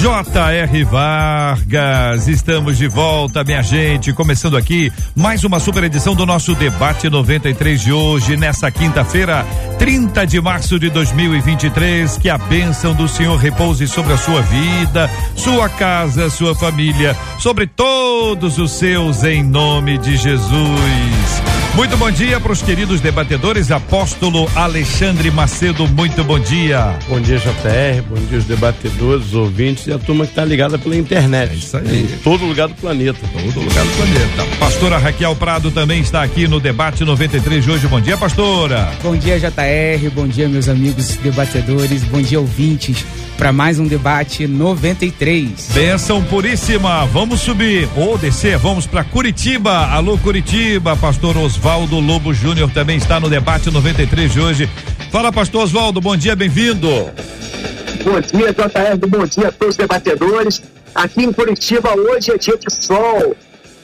J.R. Vargas, estamos de volta, minha gente. Começando aqui mais uma super edição do nosso Debate 93 de hoje, nessa quinta-feira, 30 de março de 2023. Que a bênção do Senhor repouse sobre a sua vida, sua casa, sua família, sobre todos os seus, em nome de Jesus. Muito bom dia para os queridos debatedores. Apóstolo Alexandre Macedo, muito bom dia. Bom dia, JR. Bom dia, os debatedores, os ouvintes e a turma que está ligada pela internet. É isso aí. Em todo lugar do planeta. Todo lugar do planeta. Pastora Raquel Prado também está aqui no Debate 93 de hoje. Bom dia, pastora. Bom dia, JR. Bom dia, meus amigos debatedores. Bom dia, ouvintes para mais um debate 93. Benção puríssima. Vamos subir ou descer. Vamos para Curitiba. Alô Curitiba. Pastor Oswaldo Lobo Júnior também está no debate 93 de hoje. Fala, Pastor Oswaldo. Bom dia, bem-vindo. Bom dia, JR. Bom dia a todos os debatedores. Aqui em Curitiba hoje é dia de sol.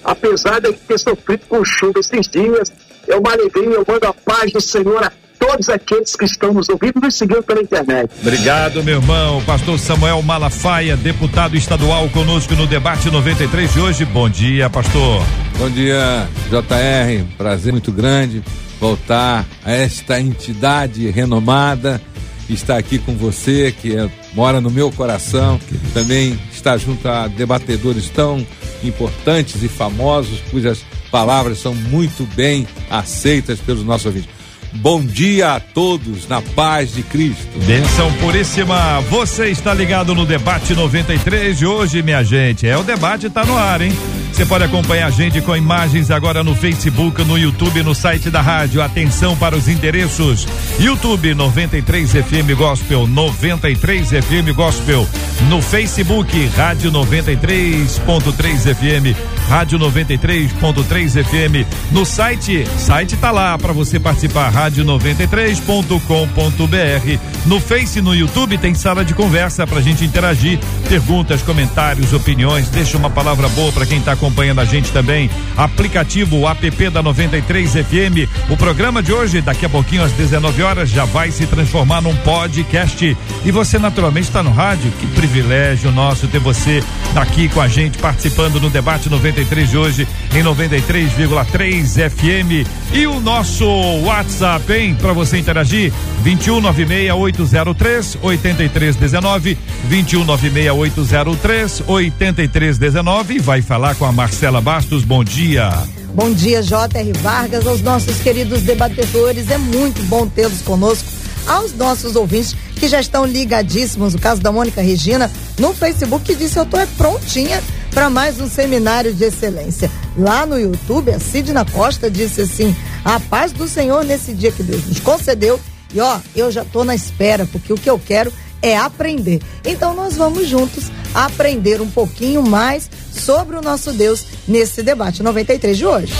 Apesar de ter sofrido com chuva esses dias, é uma alegria. Eu mando a paz do Senhor a todos aqueles que estão nos ouvindo e nos seguindo pela internet. Obrigado, meu irmão. Pastor Samuel Malafaia, deputado estadual, conosco no debate 93 de hoje. Bom dia, pastor. Bom dia, JR. Prazer muito grande voltar a esta entidade renomada. Estar aqui com você, que é, mora no meu coração, também está junto a debatedores tão importantes e famosos, cujas palavras são muito bem aceitas pelos nossos ouvintes. Bom dia a todos na paz de Cristo. Benção puríssima. Você está ligado no debate 93 de hoje, minha gente. É o debate tá no ar, hein? Você pode acompanhar a gente com imagens agora no Facebook, no YouTube, no site da rádio. Atenção para os endereços: YouTube 93 FM Gospel, 93 FM Gospel. No Facebook, Rádio 93.3 FM, Rádio 93.3 FM. No site, site tá lá para você participar, rádio93.com.br. No Face, no YouTube tem sala de conversa pra gente interagir, perguntas, comentários, opiniões. Deixa uma palavra boa para quem tá acompanhando a gente também. Aplicativo app da 93 FM. O programa de hoje, daqui a pouquinho às 19 horas, já vai se transformar num podcast. E você naturalmente está no rádio. Que privilégio nosso ter você aqui com a gente participando no debate 93 de hoje em 93,3 FM. E o nosso WhatsApp, hein, para você interagir, 2196803 8319 2196803 8319 vai falar com a Marcela Bastos. Bom dia. Bom dia, J.R. Vargas, aos nossos queridos debatedores. É muito bom tê-los conosco. Aos nossos ouvintes que já estão ligadíssimos, o caso da Mônica Regina, no Facebook, que disse: Eu tô é prontinha para mais um seminário de excelência. Lá no YouTube, a Sidna Costa disse assim: A paz do Senhor nesse dia que Deus nos concedeu. E ó, eu já tô na espera, porque o que eu quero é aprender. Então nós vamos juntos aprender um pouquinho mais sobre o nosso Deus nesse debate 93 de hoje.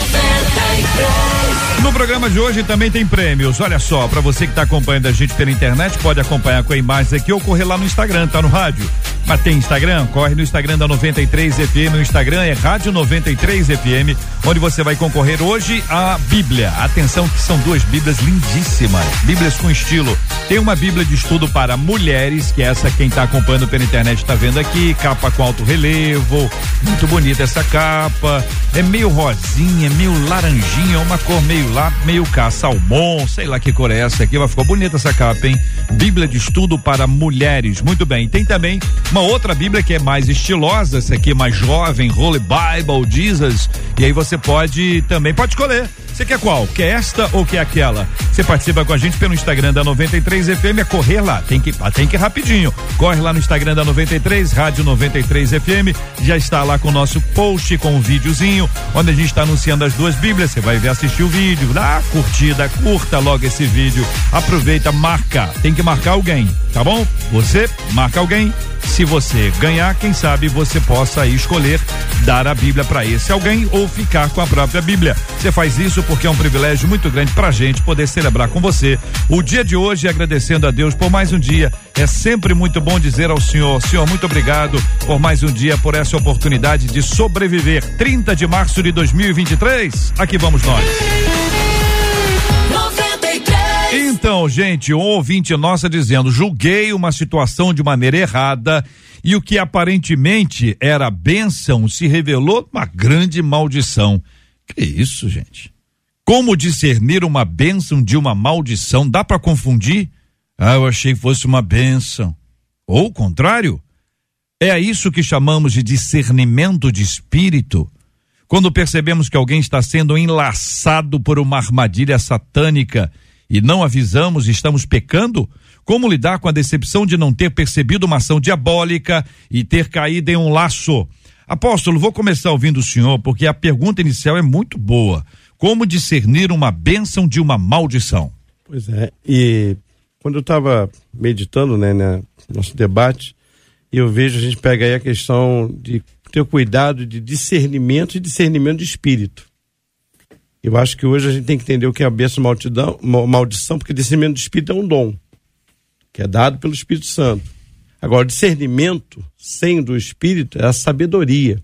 No programa de hoje também tem prêmios. Olha só, para você que está acompanhando a gente pela internet, pode acompanhar com a imagem aqui ou correr lá no Instagram, tá no rádio. Mas tem Instagram? Corre no Instagram da 93 FM. O Instagram é Rádio 93 FM, onde você vai concorrer hoje à Bíblia. Atenção que são duas Bíblias lindíssimas, Bíblias com estilo. Tem uma Bíblia de estudo para mulheres, que é essa quem está acompanhando pela internet está vendo aqui, capa com alto relevo, muito bonita essa capa. É meio rosinha, meio laranjinha, uma cor meio lá, meio cá, salmão, sei lá que cor é essa aqui, mas ficou bonita essa capa, hein? Bíblia de estudo para mulheres, muito bem. Tem também uma outra Bíblia que é mais estilosa, essa aqui é mais jovem, Holy Bible, Jesus, e aí você pode também, pode escolher. Você quer qual? Quer esta ou quer aquela? Você participa com a gente pelo Instagram da 93 FM, é correr lá, tem que, tem que ir rapidinho. Corre lá no Instagram da 93, Rádio 93 FM, já está lá com o nosso post com um videozinho, onde a gente está anunciando as duas Bíblias. Você vai ver, assistir o vídeo, dá curtida, curta logo esse vídeo. Aproveita, marca. Tem que marcar alguém, tá bom? Você marca alguém Se você ganhar, quem sabe você possa escolher dar a Bíblia para esse alguém ou ficar com a própria Bíblia. Você faz isso porque é um privilégio muito grande pra gente poder celebrar com você o dia de hoje agradecendo a Deus por mais um dia. É sempre muito bom dizer ao Senhor, Senhor, muito obrigado por mais um dia, por essa oportunidade de sobreviver. 30 de março de 2023, aqui vamos nós. Então, gente, um ouvinte nossa dizendo: julguei uma situação de maneira errada e o que aparentemente era bênção se revelou uma grande maldição. Que isso, gente? Como discernir uma bênção de uma maldição? Dá para confundir? Ah, eu achei que fosse uma bênção. Ou o contrário? É isso que chamamos de discernimento de espírito. Quando percebemos que alguém está sendo enlaçado por uma armadilha satânica e não avisamos, estamos pecando? Como lidar com a decepção de não ter percebido uma ação diabólica e ter caído em um laço? Apóstolo, vou começar ouvindo o senhor, porque a pergunta inicial é muito boa. Como discernir uma bênção de uma maldição? Pois é, e quando eu estava meditando, né, no nosso debate, eu vejo, a gente pega aí a questão de ter cuidado de discernimento e discernimento de espírito. Eu acho que hoje a gente tem que entender o que é a bênção maldição, maldição, porque discernimento do Espírito é um dom, que é dado pelo Espírito Santo. Agora, discernimento sem do Espírito é a sabedoria,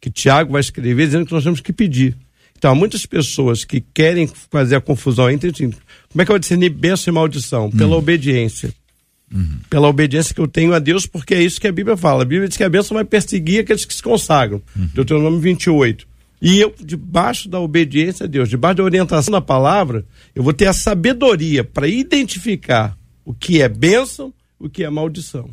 que Tiago vai escrever dizendo que nós temos que pedir. Então, há muitas pessoas que querem fazer a confusão entre assim, como é que eu vou discernir bênção e maldição? Pela uhum. obediência. Uhum. Pela obediência que eu tenho a Deus, porque é isso que a Bíblia fala. A Bíblia diz que a bênção vai perseguir aqueles que se consagram. Uhum. Deuteronômio 28. E eu, debaixo da obediência a Deus, debaixo da orientação da palavra, eu vou ter a sabedoria para identificar o que é bênção, o que é maldição.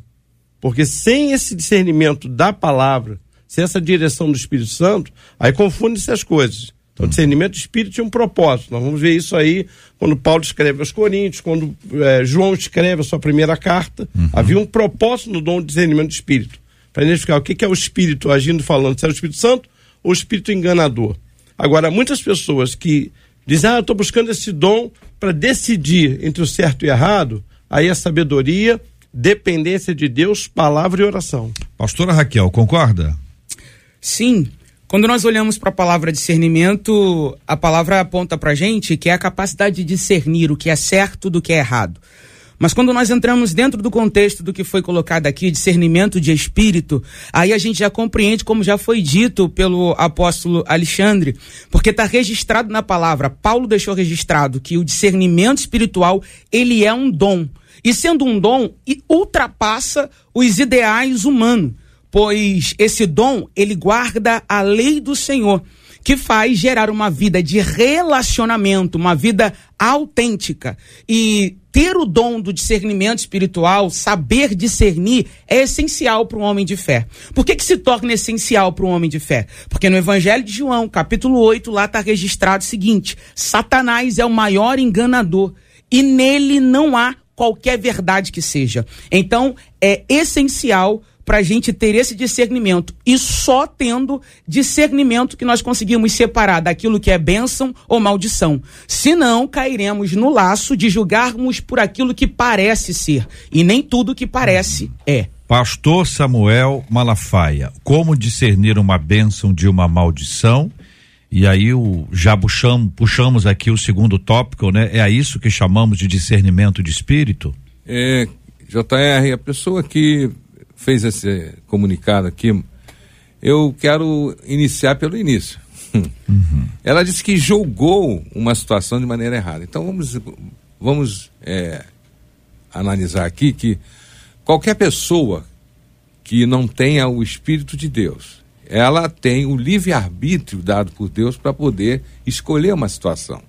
Porque sem esse discernimento da palavra, sem essa direção do Espírito Santo, aí confunde-se as coisas. Então, discernimento do Espírito tinha um propósito. Nós vamos ver isso aí quando Paulo escreve aos Coríntios, quando é, João escreve a sua primeira carta. Uhum. Havia um propósito no dom de discernimento do Espírito. Para identificar o que, que é o Espírito agindo falando, se é o Espírito Santo ou espírito enganador. Agora, muitas pessoas que dizem, ah, eu estou buscando esse dom para decidir entre o certo e o errado, aí é sabedoria, dependência de Deus, palavra e oração. Pastora Raquel, concorda? Sim. Quando nós olhamos para a palavra discernimento, a palavra aponta para gente que é a capacidade de discernir o que é certo do que é errado. Mas quando nós entramos dentro do contexto do que foi colocado aqui, discernimento de espírito, aí a gente já compreende, como já foi dito pelo apóstolo Alexandre, porque está registrado na palavra. Paulo deixou registrado que o discernimento espiritual ele é um dom. E sendo um dom, ultrapassa os ideais humanos, pois esse dom ele guarda a lei do Senhor que faz gerar uma vida de relacionamento, uma vida autêntica. E ter o dom do discernimento espiritual, saber discernir, é essencial para um homem de fé. Por que, que se torna essencial para um homem de fé? Porque no Evangelho de João, capítulo 8, lá está registrado o seguinte: Satanás é o maior enganador e nele não há qualquer verdade que seja. Então, é essencial para a gente ter esse discernimento. E só tendo discernimento que nós conseguimos separar daquilo que é bênção ou maldição. Senão, cairemos no laço de julgarmos por aquilo que parece ser. E nem tudo que parece é. Pastor Samuel Malafaia, como discernir uma bênção de uma maldição? E aí o, já puxamos, puxamos aqui o segundo tópico, né? É a isso que chamamos de discernimento de espírito? É, JR, a pessoa que fez esse comunicado aqui, eu quero iniciar pelo início. Uhum. Ela disse que julgou uma situação de maneira errada. Então vamos, vamos é, analisar aqui que qualquer pessoa que não tenha o Espírito de Deus, ela tem o livre-arbítrio dado por Deus para poder escolher uma situação.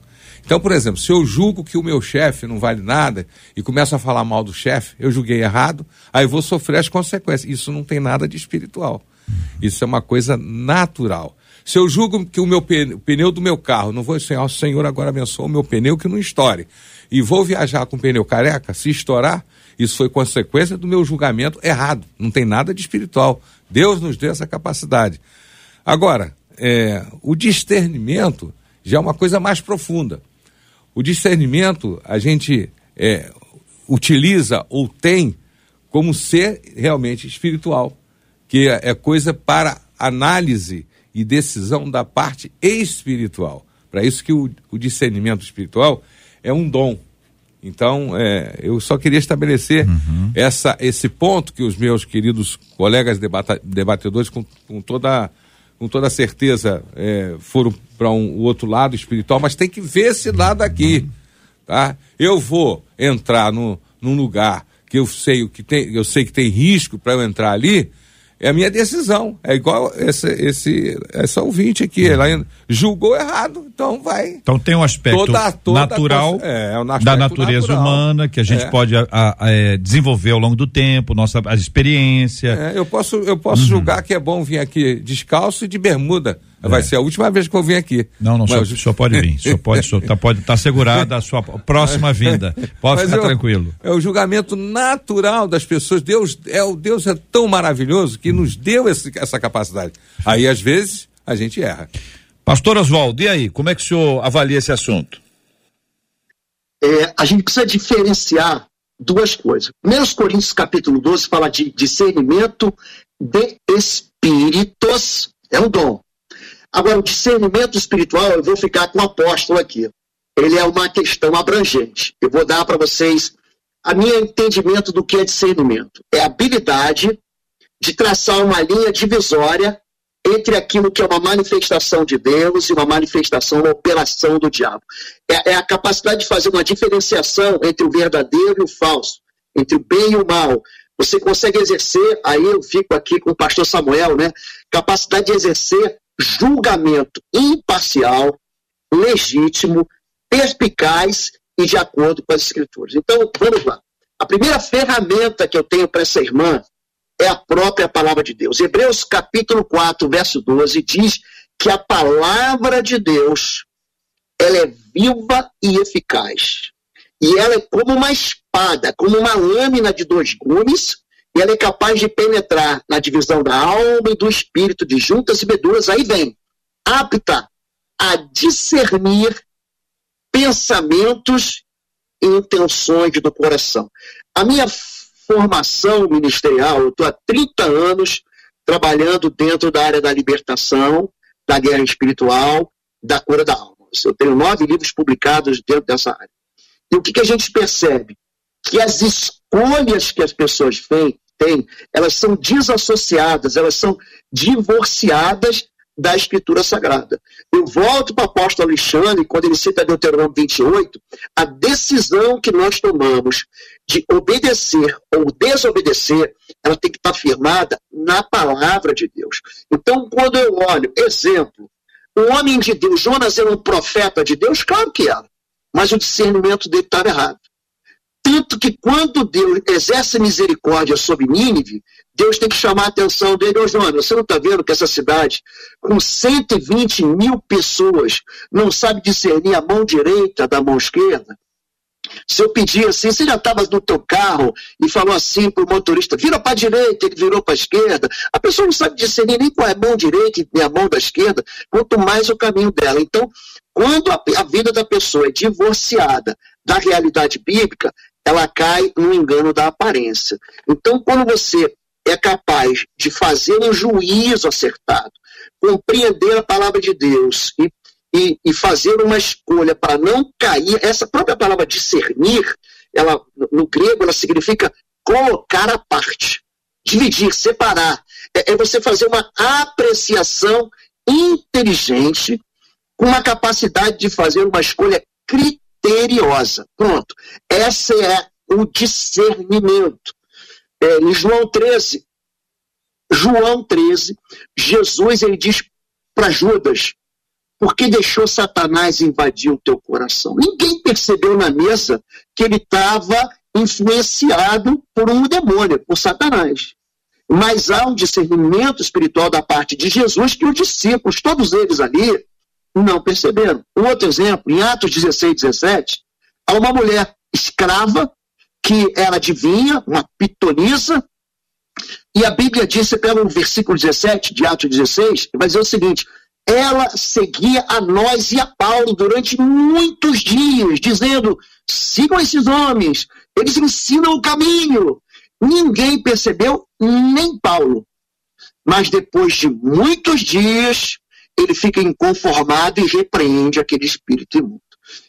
Então, por exemplo, se eu julgo que o meu chefe não vale nada e começo a falar mal do chefe, eu julguei errado, aí vou sofrer as consequências. Isso não tem nada de espiritual. Isso é uma coisa natural. Se eu julgo que o meu pneu, o pneu do meu carro, não vou dizer, ó, oh, Senhor, agora abençoa o meu pneu que não estoure. E vou viajar com o pneu careca, se estourar, isso foi consequência do meu julgamento errado. Não tem nada de espiritual. Deus nos deu essa capacidade. Agora, é, o discernimento já é uma coisa mais profunda. O discernimento a gente é, utiliza ou tem como ser realmente espiritual, que é, é coisa para análise e decisão da parte espiritual. Para isso que o, o, discernimento espiritual é um dom. Então, é, eu só queria estabelecer uhum. essa, esse ponto que os meus queridos colegas debata, debatedores, com, com, toda, com toda certeza, é, foram para um outro lado espiritual, mas tem que ver esse lado aqui. Tá? Eu vou entrar no, num lugar que eu sei o que tem, eu sei que tem risco para eu entrar ali, é a minha decisão. É igual esse, esse, essa ouvinte aqui. Ela julgou errado, então vai. Então tem um aspecto toda, toda natural é, é um aspecto da natureza natural. humana que a gente é. pode a, a, é, desenvolver ao longo do tempo, nossa a experiência. É, eu posso, eu posso uhum. julgar que é bom vir aqui descalço e de bermuda. Vai é. ser a última vez que eu vim aqui. Não, não, Mas... só, pode vir. Só pode, só tá, pode estar tá segurada a sua próxima vinda. Pode Mas ficar eu, tranquilo. É o julgamento natural das pessoas. Deus é o Deus é tão maravilhoso que nos deu esse, essa capacidade. Aí às vezes a gente erra. Pastor Oswaldo, e aí, como é que o senhor avalia esse assunto? É, a gente precisa diferenciar duas coisas. 1 Coríntios capítulo 12 fala de discernimento de espíritos, é um dom. Agora, o discernimento espiritual, eu vou ficar com o apóstolo aqui. Ele é uma questão abrangente. Eu vou dar para vocês a minha entendimento do que é discernimento. É a habilidade de traçar uma linha divisória entre aquilo que é uma manifestação de Deus e uma manifestação, uma operação do diabo. É, é, a capacidade de fazer uma diferenciação entre o verdadeiro e o falso, entre o bem e o mal. Você consegue exercer, aí eu fico aqui com o pastor Samuel, né? Capacidade de exercer julgamento imparcial, legítimo, perspicaz e de acordo com as escrituras. Então, vamos lá. A primeira ferramenta que eu tenho para essa irmã é a própria palavra de Deus. Hebreus capítulo 4, verso 12 diz que a palavra de Deus ela é viva e eficaz. E ela é como uma espada, como uma lâmina de dois gumes, e ela é capaz de penetrar na divisão da alma e do espírito, de juntas e medulas, aí vem, apta a discernir pensamentos e intenções do coração. A minha formação ministerial, eu estou há 30 anos trabalhando dentro da área da libertação, da guerra espiritual, da cura da alma. Eu tenho nove livros publicados dentro dessa área. E o que, que a gente percebe? Que as escolhas que as pessoas têm, têm, elas são desassociadas, elas são divorciadas da Escritura Sagrada. Eu volto para o apóstolo Alexandre, quando ele cita Deuteronômio 28, a decisão que nós tomamos de obedecer ou desobedecer, ela tem que estar firmada na palavra de Deus. Então, quando eu olho, exemplo, o homem de Deus, Jonas era um profeta de Deus? Claro que era, mas o discernimento dele estava errado. Tanto que quando Deus exerce misericórdia sobre Nínive, Deus tem que chamar a atenção dele. Ô, Jonas, você não está vendo que essa cidade, com 120 mil pessoas, não sabe discernir a mão direita da mão esquerda? Se eu pedir assim, você já estava no teu carro e falou assim para o motorista, vira para a direita, ele virou para a esquerda. A pessoa não sabe discernir nem qual é a mão direita e a mão da esquerda, quanto mais o caminho dela. Então, quando a, a vida da pessoa é divorciada da realidade bíblica, ela cai no engano da aparência. Então, quando você é capaz de fazer um juízo acertado, compreender a palavra de Deus e, e, e fazer uma escolha para não cair, essa própria palavra discernir, ela, no grego, ela significa colocar à parte, dividir, separar. É, é você fazer uma apreciação inteligente, com uma capacidade de fazer uma escolha crítica criteriosa. Pronto. Essa é o discernimento. É, em João 13, João 13, Jesus ele diz para Judas: por que deixou Satanás invadir o teu coração? Ninguém percebeu na mesa que ele estava influenciado por um demônio, por Satanás. Mas há um discernimento espiritual da parte de Jesus que os discípulos, todos eles ali, não perceberam. Um outro exemplo, em Atos 16, 17, há uma mulher escrava que era adivinha, uma pitonisa, e a Bíblia disse, pelo versículo 17 de Atos 16, vai dizer o seguinte: ela seguia a nós e a Paulo durante muitos dias, dizendo: sigam esses homens, eles ensinam o caminho. Ninguém percebeu, nem Paulo. Mas depois de muitos dias, ele fica inconformado e repreende aquele espírito imundo.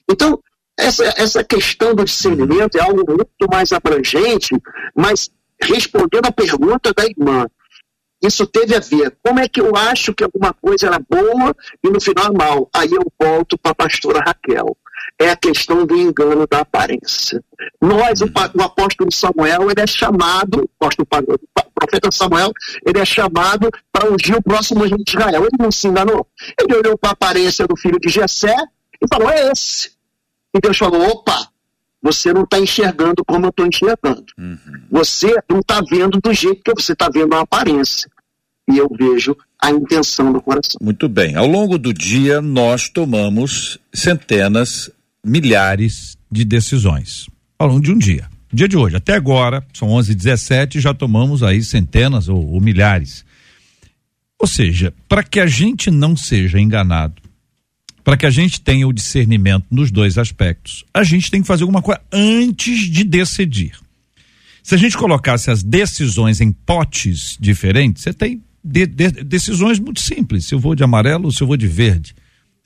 Então, essa, essa questão do discernimento é algo muito mais abrangente, mas respondendo à pergunta da irmã, isso teve a ver. Como é que eu acho que alguma coisa era boa e no final é mal? Aí eu volto para a pastora Raquel. É a questão do engano da aparência. Nós, o, o apóstolo Samuel, ele é chamado, o, apóstolo, o profeta Samuel, ele é chamado para ungir o próximo rei de Israel. Ele não se enganou. Ele olhou para a aparência do filho de Jessé e falou: é esse. E Deus falou: opa, você não está enxergando como eu estou enxergando. Uhum. Você não está vendo do jeito que você está vendo a aparência. E eu vejo a intenção do coração. Muito bem. Ao longo do dia, nós tomamos centenas, milhares de decisões. Ao longo de um dia. Dia de hoje, até agora, são 11 h 17 já tomamos aí centenas ou, ou milhares. Ou seja, para que a gente não seja enganado, para que a gente tenha o discernimento nos dois aspectos, a gente tem que fazer alguma coisa antes de decidir. Se a gente colocasse as decisões em potes diferentes, você tem de, de, decisões muito simples. Se eu vou de amarelo ou se eu vou de verde.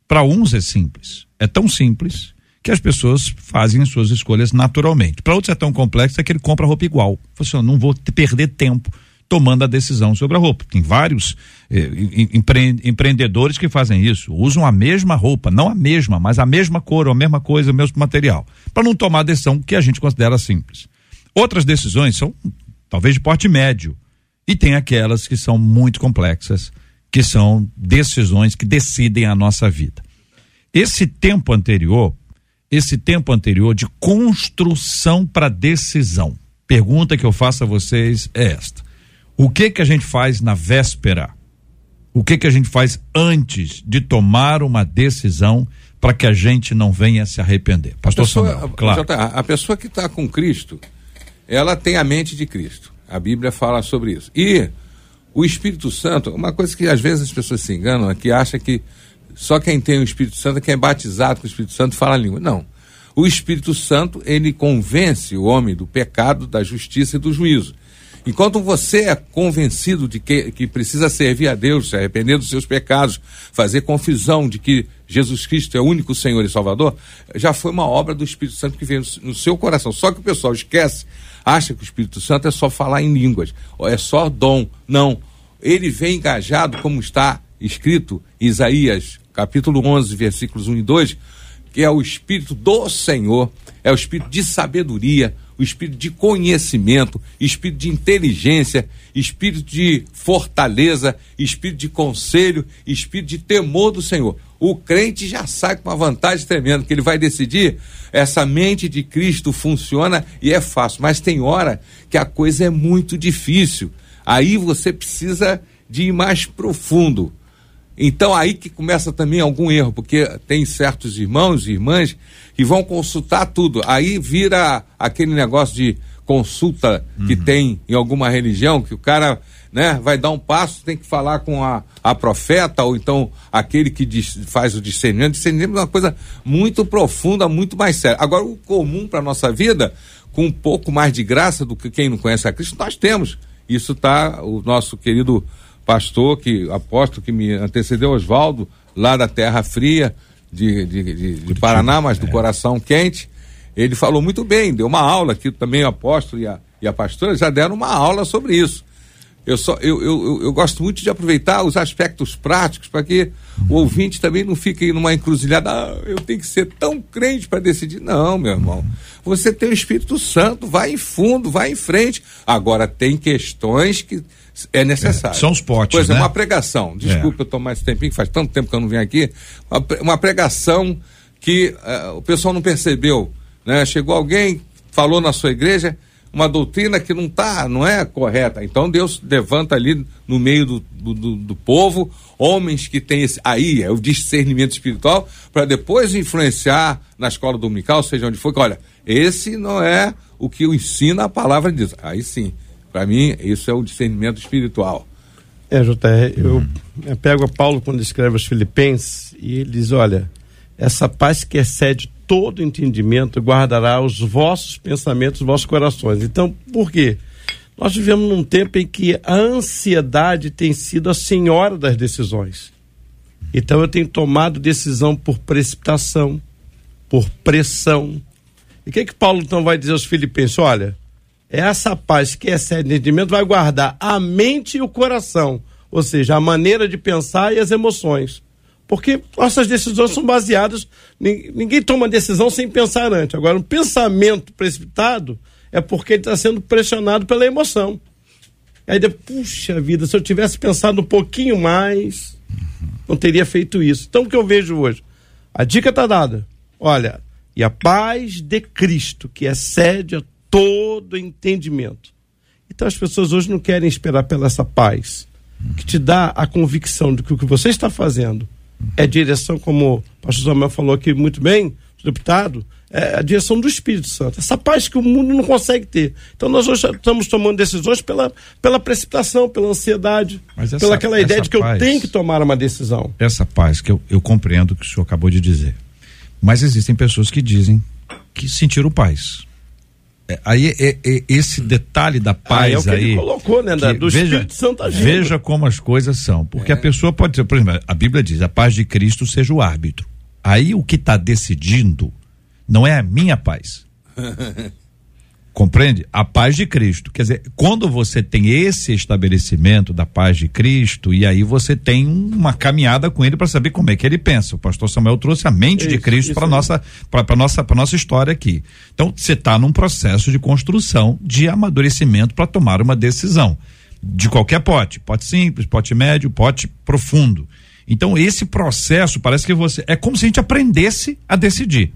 Para uns é simples. É tão simples que as pessoas fazem as suas escolhas naturalmente. Para outros é tão complexo é que ele compra roupa igual. Você assim, não vou perder tempo tomando a decisão sobre a roupa. Tem vários eh, empre, empreendedores que fazem isso, usam a mesma roupa, não a mesma, mas a mesma cor, a mesma coisa, o mesmo material, para não tomar a decisão que a gente considera simples. Outras decisões são talvez de porte médio e tem aquelas que são muito complexas, que são decisões que decidem a nossa vida. Esse tempo anterior, esse tempo anterior de construção para decisão. Pergunta que eu faço a vocês é esta: o que que a gente faz na véspera? O que que a gente faz antes de tomar uma decisão para que a gente não venha se arrepender? Pastor pessoa, Samuel, claro. A pessoa que está com Cristo, ela tem a mente de Cristo. A Bíblia fala sobre isso. E o Espírito Santo, uma coisa que às vezes as pessoas se enganam é que acha que só quem tem o Espírito Santo quem é batizado com o Espírito Santo fala a língua. Não. O Espírito Santo, ele convence o homem do pecado, da justiça e do juízo. Enquanto você é convencido de que, que precisa servir a Deus, se arrepender dos seus pecados, fazer confusão de que Jesus Cristo é o único Senhor e Salvador, já foi uma obra do Espírito Santo que veio no seu coração. Só que o pessoal esquece, acha que o Espírito Santo é só falar em línguas, é só dom. Não. Ele vem engajado, como está escrito em Isaías, capítulo 11, versículos 1 e 2, que é o Espírito do Senhor, é o Espírito de sabedoria, o espírito de conhecimento, espírito de inteligência, espírito de fortaleza, espírito de conselho, espírito de temor do Senhor. O crente já sai com uma vantagem tremenda, que ele vai decidir, essa mente de Cristo funciona e é fácil, mas tem hora que a coisa é muito difícil. Aí você precisa de ir mais profundo. Então aí que começa também algum erro, porque tem certos irmãos e irmãs que vão consultar tudo. Aí vira aquele negócio de consulta que uhum. tem em alguma religião, que o cara né, vai dar um passo, tem que falar com a, a profeta, ou então aquele que diz, faz o discernimento. Discernimento é uma coisa muito profunda, muito mais séria. Agora, o comum para a nossa vida, com um pouco mais de graça do que quem não conhece a Cristo, nós temos. Isso está o nosso querido pastor, que apóstolo que me antecedeu, Oswaldo, lá da Terra Fria, de, de, de, de Paraná, mas do é. coração quente. Ele falou muito bem, deu uma aula aqui também, o apóstolo e a, e a pastora já deram uma aula sobre isso. Eu, só, eu, eu, eu gosto muito de aproveitar os aspectos práticos para que o ouvinte também não fique numa encruzilhada. Ah, eu tenho que ser tão crente para decidir. Não, meu irmão. Você tem o Espírito Santo, vai em fundo, vai em frente. Agora, tem questões que é necessário. É, são os potes, Pois é, né? uma pregação. Desculpa é. eu tomar mais tempinho, faz tanto tempo que eu não venho aqui. Uma, uma pregação que uh, o pessoal não percebeu. Né? Chegou alguém, falou na sua igreja uma doutrina que não tá, não é correta. Então Deus levanta ali no meio do, do, do, do povo homens que têm esse aí é o discernimento espiritual para depois influenciar na escola dominical, seja onde for. Que, olha, esse não é o que ensina a palavra de Deus. Aí sim, para mim, isso é o discernimento espiritual. É, JR, eu, eu pego a Paulo quando escreve os Filipenses e ele diz: olha, essa paz que excede todo entendimento guardará os vossos pensamentos, os vossos corações. Então, por quê? Nós vivemos num tempo em que a ansiedade tem sido a senhora das decisões. Então eu tenho tomado decisão por precipitação, por pressão. E o que, é que Paulo então vai dizer aos filipenses? Olha, essa paz que excede entendimento vai guardar a mente e o coração, ou seja, a maneira de pensar e as emoções. Porque nossas decisões são baseadas. Ninguém toma decisão sem pensar antes. Agora, um pensamento precipitado é porque ele está sendo pressionado pela emoção. Aí puxa vida, se eu tivesse pensado um pouquinho mais, não teria feito isso. Então o que eu vejo hoje? A dica está dada. Olha, e a paz de Cristo, que excede a todo entendimento. Então as pessoas hoje não querem esperar pela essa paz, que te dá a convicção de que o que você está fazendo é direção, como o pastor Samuel falou aqui muito bem, deputado, é a direção do Espírito Santo. Essa paz que o mundo não consegue ter. Então nós hoje estamos tomando decisões pela, pela precipitação, pela ansiedade, essa, pela aquela ideia de que paz, eu tenho que tomar uma decisão. Essa paz que eu, eu compreendo que o senhor acabou de dizer. Mas existem pessoas que dizem que sentiram paz. É, aí é, é, esse detalhe da paz ah, é o que aí ele colocou, né, da, do veja, Espírito Santo agindo. Veja como as coisas são, porque a é. pessoa pode ser, por exemplo, a Bíblia diz: a paz de Cristo seja o árbitro. Aí o que está decidindo não é a minha paz. Compreende? A paz de Cristo. Quer dizer, quando você tem esse estabelecimento da paz de Cristo, e aí você tem uma caminhada com ele para saber como é que ele pensa. O pastor Samuel trouxe a mente isso, de Cristo para nossa para nossa para nossa história aqui. Então, você está num processo de construção, de amadurecimento para tomar uma decisão. De qualquer pote, pote simples, pote médio, pote profundo. Então, esse processo parece que você é como se a gente aprendesse a decidir.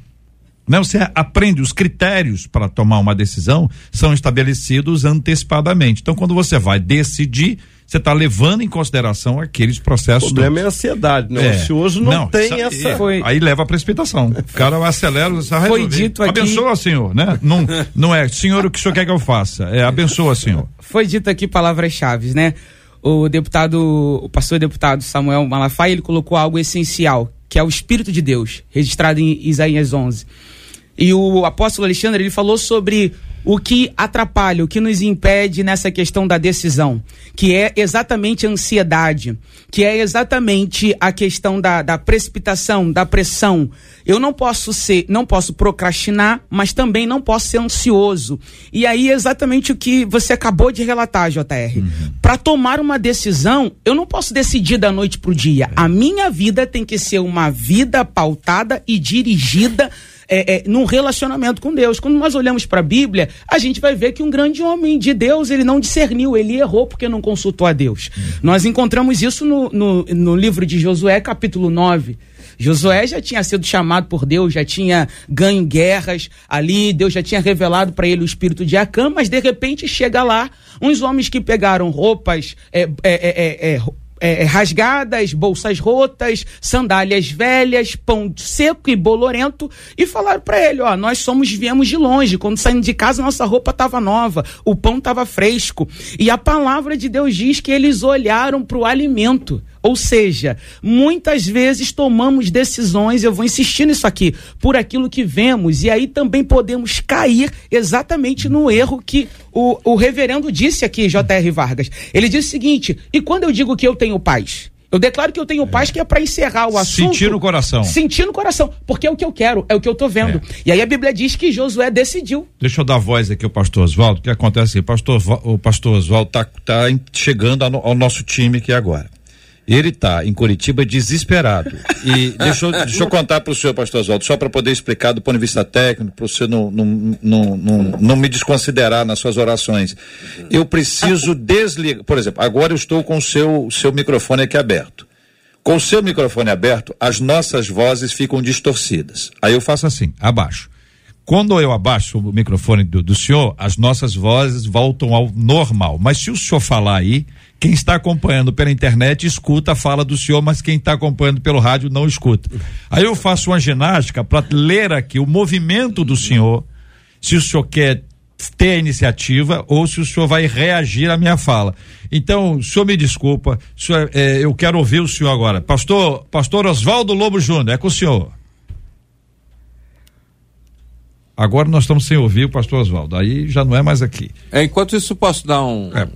Né? Você aprende os critérios para tomar uma decisão são estabelecidos antecipadamente. Então, quando você vai decidir, você está levando em consideração aqueles processos. O problema todos. é a ansiedade, né? É. O ansioso não, não tem essa. É, foi... Aí leva a precipitação. O cara acelera, você Foi dito aqui. Abençoa, senhor, né? Não, não é, senhor, o que o senhor quer que eu faça? É, abençoa, senhor. Foi dito aqui palavras-chave, né? O deputado, o pastor deputado Samuel Malafaia, ele colocou algo essencial, que é o Espírito de Deus, registrado em Isaías 11. E o apóstolo Alexandre, ele falou sobre o que atrapalha, o que nos impede nessa questão da decisão, que é exatamente a ansiedade, que é exatamente a questão da, da precipitação, da pressão. Eu não posso ser, não posso procrastinar, mas também não posso ser ansioso. E aí é exatamente o que você acabou de relatar, JR. Uhum. Para tomar uma decisão, eu não posso decidir da noite para o dia. É. A minha vida tem que ser uma vida pautada e dirigida é, é, num relacionamento com Deus. Quando nós olhamos para a Bíblia, a gente vai ver que um grande homem de Deus, ele não discerniu, ele errou porque não consultou a Deus. Uhum. Nós encontramos isso no, no, no livro de Josué, capítulo 9. Josué já tinha sido chamado por Deus, já tinha ganho guerras ali, Deus já tinha revelado para ele o espírito de Acã, mas de repente chega lá uns homens que pegaram roupas, é, é, é, é é, rasgadas, bolsas rotas, sandálias velhas, pão seco e bolorento. E falaram para ele, ó, nós somos viemos de longe, quando saímos de casa nossa roupa estava nova, o pão estava fresco. E a palavra de Deus diz que eles olharam para o alimento. Ou seja, muitas vezes tomamos decisões, eu vou insistir nisso aqui, por aquilo que vemos, e aí também podemos cair exatamente no erro que o, o reverendo disse aqui, J.R. Vargas. Ele disse o seguinte: e quando eu digo que eu tenho paz? Eu declaro que eu tenho paz, que é para encerrar o assunto. Sentir no coração. Sentir no coração. Porque é o que eu quero, é o que eu tô vendo. É. E aí a Bíblia diz que Josué decidiu. Deixa eu dar voz aqui ao pastor Oswaldo. O que acontece? Pastor, o pastor Oswaldo tá, tá chegando ao nosso time aqui agora. Ele está em Curitiba desesperado. E deixa eu, deixa eu contar para o senhor, pastor Oswaldo, só para poder explicar do ponto de vista técnico, para o senhor não, não, não, não, não me desconsiderar nas suas orações. Eu preciso desligar. Por exemplo, agora eu estou com o seu, seu microfone aqui aberto. Com o seu microfone aberto, as nossas vozes ficam distorcidas. Aí eu faço assim, abaixo. Quando eu abaixo o microfone do, do senhor, as nossas vozes voltam ao normal. Mas se o senhor falar aí, quem está acompanhando pela internet escuta a fala do senhor, mas quem está acompanhando pelo rádio não escuta. Aí eu faço uma ginástica para ler aqui o movimento do senhor, se o senhor quer ter a iniciativa ou se o senhor vai reagir à minha fala. Então, o senhor me desculpa, senhor, é, eu quero ouvir o senhor agora. Pastor, pastor Oswaldo Lobo Júnior, é com o senhor. Agora nós estamos sem ouvir o pastor Oswaldo. Aí já não é mais aqui. É, enquanto isso, posso dar um. É.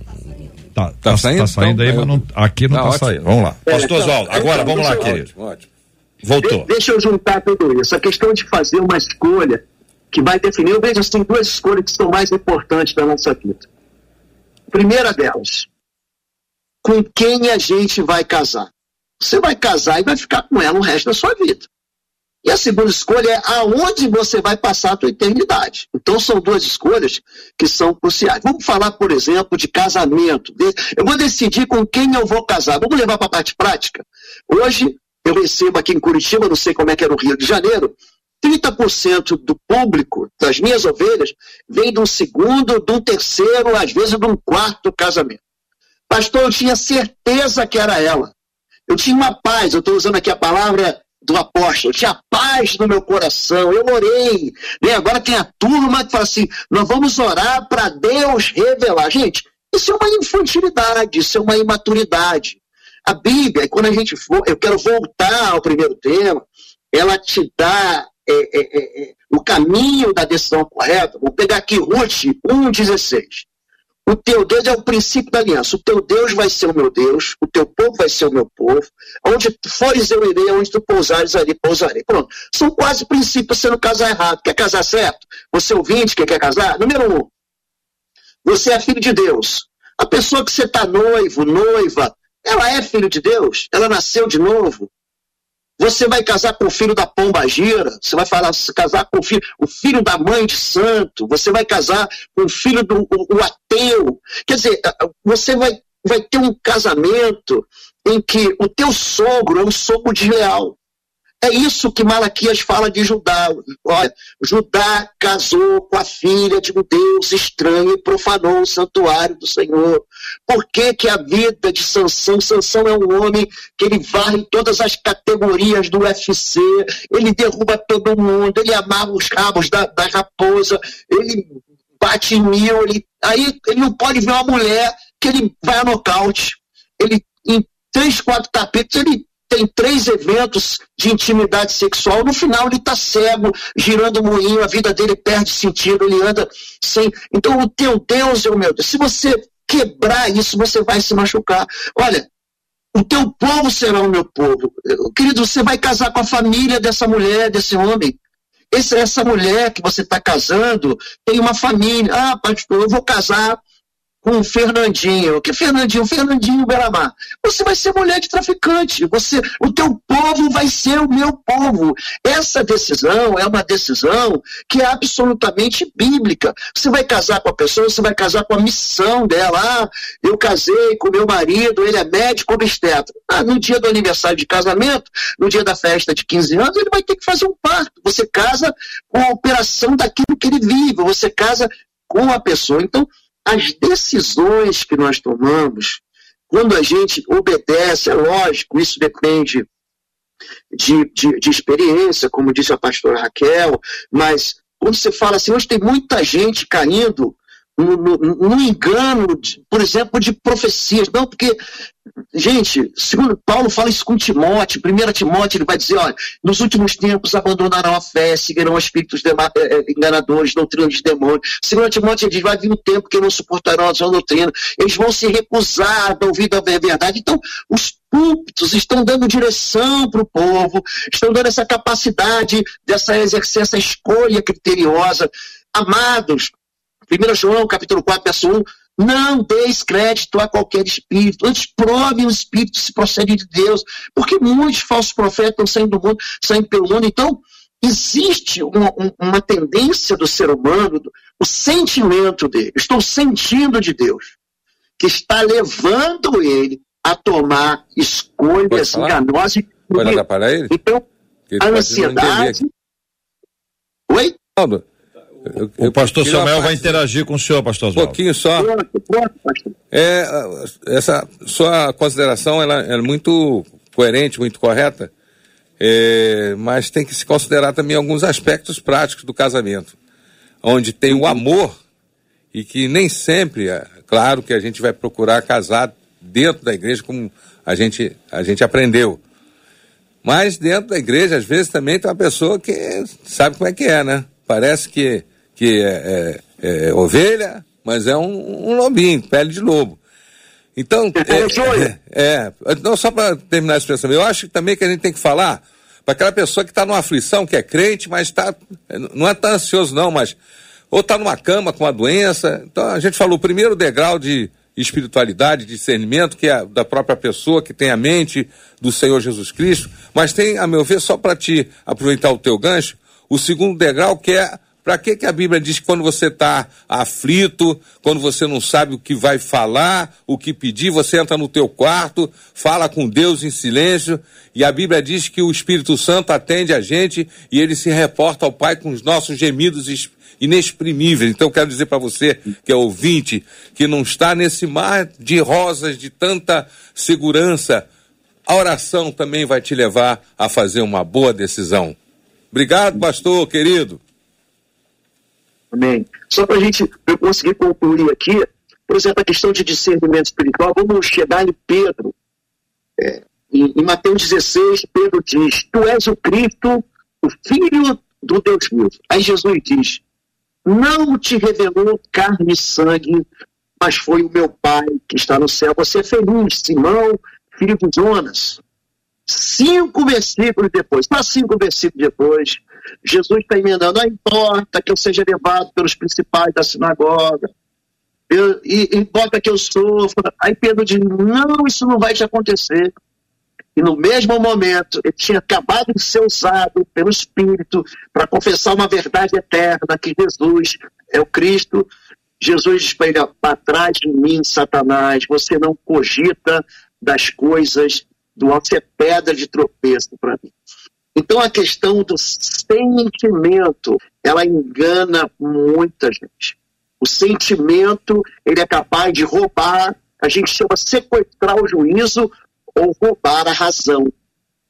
Tá, Tá tá, saindo? tá saindo aí, mas não, aqui não Tá tá, saindo. Vamos lá. É, Pastor então, Oswaldo, agora então, vamos lá, querido. Ótimo. Voltou. De- deixa eu juntar tudo isso. A questão de fazer uma escolha que vai definir. Eu vejo assim duas escolhas que são mais importantes da nossa vida. Primeira delas, com quem a gente vai casar. Você vai casar e vai ficar com ela o resto da sua vida. E a segunda escolha é aonde você vai passar a sua eternidade. Então são duas escolhas que são cruciais. Vamos falar, por exemplo, de casamento. Eu vou decidir com quem eu vou casar. Vamos levar para a parte prática? Hoje, eu recebo aqui em Curitiba, não sei como é que é no Rio de Janeiro, 30% do público das minhas ovelhas vem de um segundo, de um terceiro, às vezes de um quarto casamento. Pastor, eu tinha certeza que era ela. Eu tinha uma paz, eu estou usando aqui a palavra do apóstolo, tinha paz no meu coração, eu orei. Né? Agora tem a turma que fala assim: nós vamos orar para Deus revelar. Gente, isso é uma infantilidade, isso é uma imaturidade. A Bíblia, quando a gente for, eu quero voltar ao primeiro tema, ela te dá é, é, é, é, o caminho da decisão correta. Vou pegar aqui Ruth 1,16. O teu Deus é o princípio da aliança. O teu Deus vai ser o meu Deus, o teu povo vai ser o meu povo. Onde fores, eu irei, onde tu pousares, ali pousarei. Pronto. São quase princípios você não casar errado. Quer casar certo? Você ouvinte que quer casar? Número um, você é filho de Deus. A pessoa que você está noivo, noiva, ela é filho de Deus? Ela nasceu de novo? Você vai casar com o filho da pomba gira, você vai falar, casar com o filho, o filho da mãe de santo, você vai casar com o filho do o, o ateu. Quer dizer, você vai, vai ter um casamento em que o teu sogro é um sogro desleal. É isso que Malaquias fala de Judá. Olha, Judá casou com a filha de um Deus estranho e profanou o santuário do Senhor. Por que, que a vida de Sansão? Sansão é um homem que ele varre todas as categorias do UFC, ele derruba todo mundo, ele amarra os rabos da, da raposa, ele bate em mil, ele, aí ele não pode ver uma mulher que ele vai a nocaute. Ele, em três, quatro capítulos, ele tem três eventos de intimidade sexual, no final ele está cego, girando o moinho, a vida dele perde sentido, ele anda sem. Então, o teu Deus é o meu Deus. Se você quebrar isso, você vai se machucar. Olha, o teu povo será o meu povo. Querido, você vai casar com a família dessa mulher, desse homem. Esse, essa mulher que você está casando tem uma família. Ah, pastor, eu vou casar com o Fernandinho. O que Fernandinho? Fernandinho Belamar. Você vai ser mulher de traficante. Você, o teu povo vai ser o meu povo. Essa decisão é uma decisão que é absolutamente bíblica. Você vai casar com a pessoa, você vai casar com a missão dela. Ah, eu casei com meu marido, ele é médico obstetra. Ah, no dia do aniversário de casamento, no dia da festa de 15 anos, ele vai ter que fazer um parto. Você casa com a operação daquilo que ele vive. Você casa com a pessoa. Então, as decisões que nós tomamos, quando a gente obedece, é lógico, isso depende de, de, de, experiência, como disse a pastora Raquel, mas quando você fala assim, hoje tem muita gente caindo no, no, no engano, de, por exemplo, de profecias. Não, porque, gente, segundo Paulo fala isso com Timóteo, 1 Timóteo, ele vai dizer, olha, nos últimos tempos abandonarão a fé, seguirão espíritos enganadores, doutrinas de demônios. Segundo Timóteo, ele diz, vai vir um tempo que não suportarão a sua doutrina, eles vão se recusar a ouvir a verdade. Então, os púlpitos estão dando direção para o povo, estão dando essa capacidade dessa exercer essa escolha criteriosa. Amados, 1 João, capítulo 4, verso 1, não deis crédito a qualquer espírito, antes prove o espírito se procede de Deus, porque muitos falsos profetas estão saindo do mundo, saindo pelo mundo. Então, existe uma, uma tendência do ser humano, o sentimento dele, estou sentindo de Deus, que está levando ele a tomar escolhas enganosas. Pode atrapalhar ele? Então, a ansiedade. Oi? Aldo, eu, eu, o pastor Samuel vai interagir com o senhor, pastor Um pouquinho só. É, essa sua consideração ela, ela é muito coerente, muito correta, é, mas tem que se considerar também alguns aspectos práticos do casamento, onde tem o amor e que nem sempre, é claro que a gente vai procurar casar dentro da igreja como a gente, a gente aprendeu. Mas dentro da igreja, às vezes, também tem uma pessoa que sabe como é que é, né? parece que, que é, é, é ovelha, mas é um, um lobinho, pele de lobo. Então, é, é, é, não só para terminar esse pensamento, eu acho também que a gente tem que falar para aquela pessoa que está numa aflição, que é crente, mas tá, não é tão ansioso não, mas ou está numa cama com uma doença. Então a gente falou o primeiro degrau de espiritualidade, de discernimento, que é da própria pessoa, que tem a mente do Senhor Jesus Cristo, mas tem, a meu ver, só para te aproveitar o teu gancho, o segundo degrau que é para que, que a Bíblia diz que quando você está aflito, quando você não sabe o que vai falar, o que pedir, você entra no teu quarto, fala com Deus em silêncio, e a Bíblia diz que o Espírito Santo atende a gente e ele se reporta ao Pai com os nossos gemidos inexprimíveis. Então, quero dizer para você, que é ouvinte, que não está nesse mar de rosas, de tanta segurança, a oração também vai te levar a fazer uma boa decisão. Obrigado, pastor, querido. Amém. Só para a gente eu conseguir concluir aqui, por exemplo, a questão de discernimento espiritual, vamos chegar em Pedro. É, em, em Mateus 16, Pedro diz: Tu és o Cristo, o Filho do Deus vivo. Aí Jesus diz: não te revelou carne e sangue, mas foi o meu Pai que está no céu. Você é feliz, Simão, filho de Jonas. Cinco versículos depois, só cinco versículos depois, Jesus está emendando, não importa que eu seja levado pelos principais da sinagoga, eu, e, importa que eu sofra. Aí Pedro diz, não, isso não vai te acontecer. E no mesmo momento, ele tinha acabado de ser usado pelo Espírito para confessar uma verdade eterna, que Jesus é o Cristo. Jesus diz para ele, para trás de mim, Satanás, você não cogita das coisas do alto, você é pedra de tropeço para mim. Então a questão do sentimento, ela engana muita gente. O sentimento, ele é capaz de roubar, a gente chama sequestrar o juízo ou roubar a razão.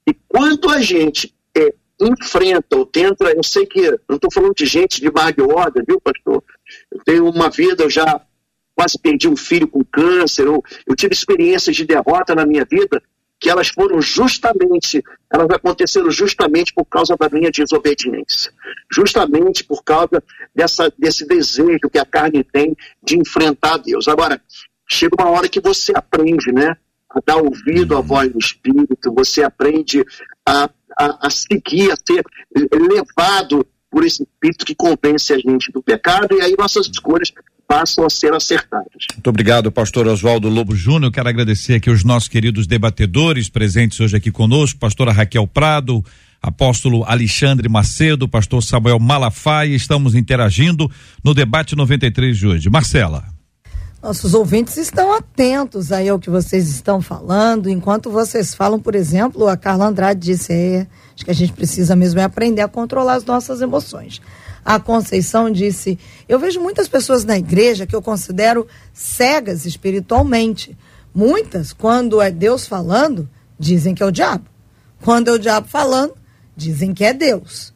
E quando a gente é, enfrenta ou tenta, eu sei que, não estou falando de gente de má de ordem, viu, pastor? Eu tenho uma vida, eu já quase perdi um filho com câncer, ou eu tive experiências de derrota na minha vida, que elas foram justamente, elas aconteceram justamente por causa da minha desobediência. Justamente por causa dessa, desse desejo que a carne tem de enfrentar Deus. Agora, chega uma hora que você aprende, né? a dar ouvido à uhum. voz do Espírito, você aprende a, a, a seguir, a ser levado por esse Espírito que convence a gente do pecado, e aí nossas escolhas passam a ser acertadas. Muito obrigado, pastor Oswaldo Lobo Júnior. Quero agradecer aqui os nossos queridos debatedores presentes hoje aqui conosco, pastora Raquel Prado, apóstolo Alexandre Macedo, pastor Samuel Malafaia. Estamos interagindo no debate 93 de hoje. Marcela. Nossos ouvintes estão atentos aí ao que vocês estão falando. Enquanto vocês falam, por exemplo, a Carla Andrade disse: é, acho que a gente precisa mesmo é aprender a controlar as nossas emoções. A Conceição disse: Eu vejo muitas pessoas na igreja que eu considero cegas espiritualmente. Muitas, quando é Deus falando, dizem que é o diabo. Quando é o diabo falando, dizem que é Deus.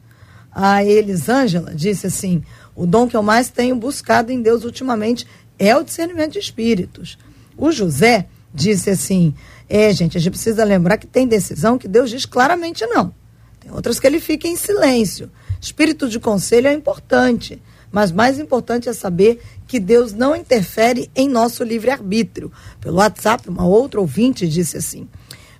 A Elisângela disse assim: O dom que eu mais tenho buscado em Deus ultimamente é o discernimento de espíritos. O José disse assim: é, gente, a gente precisa lembrar que tem decisão que Deus diz claramente não. Tem outras que ele fica em silêncio. Espírito de conselho é importante, mas mais importante é saber que Deus não interfere em nosso livre-arbítrio. Pelo WhatsApp, uma outra ouvinte disse assim: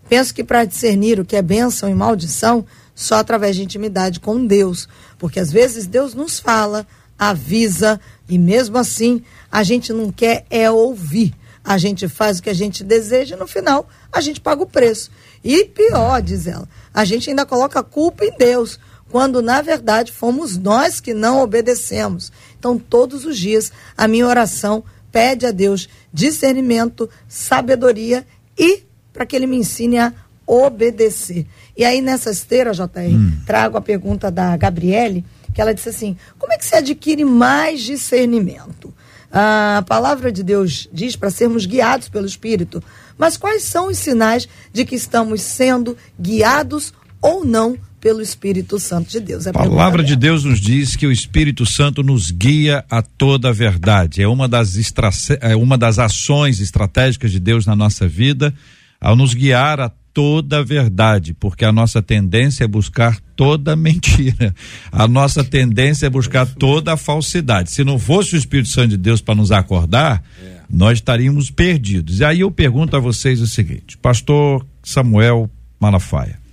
penso que para discernir o que é bênção e maldição, só através de intimidade com Deus. Porque às vezes Deus nos fala, avisa, e mesmo assim a gente não quer é ouvir. A gente faz o que a gente deseja e no final a gente paga o preço. E pior, diz ela, a gente ainda coloca a culpa em Deus, quando na verdade fomos nós que não obedecemos. Então, todos os dias, a minha oração pede a Deus discernimento, sabedoria e para que Ele me ensine a obedecer. E aí, nessa esteira, JR, hum. trago a pergunta da Gabriele, que ela disse assim: como é que se adquire mais discernimento? A palavra de Deus diz para sermos guiados pelo Espírito. Mas quais são os sinais de que estamos sendo guiados ou não pelo Espírito Santo de Deus? É a palavra de Deus nos diz que o Espírito Santo nos guia a toda a verdade. É uma das, extra, é uma das ações estratégicas de Deus na nossa vida, ao nos guiar a toda a verdade, porque a nossa tendência é buscar toda mentira. A nossa tendência é buscar toda a falsidade. Se não fosse o Espírito Santo de Deus para nos acordar, é. nós estaríamos perdidos. E aí eu pergunto a vocês o seguinte: Pastor Samuel Malafaia,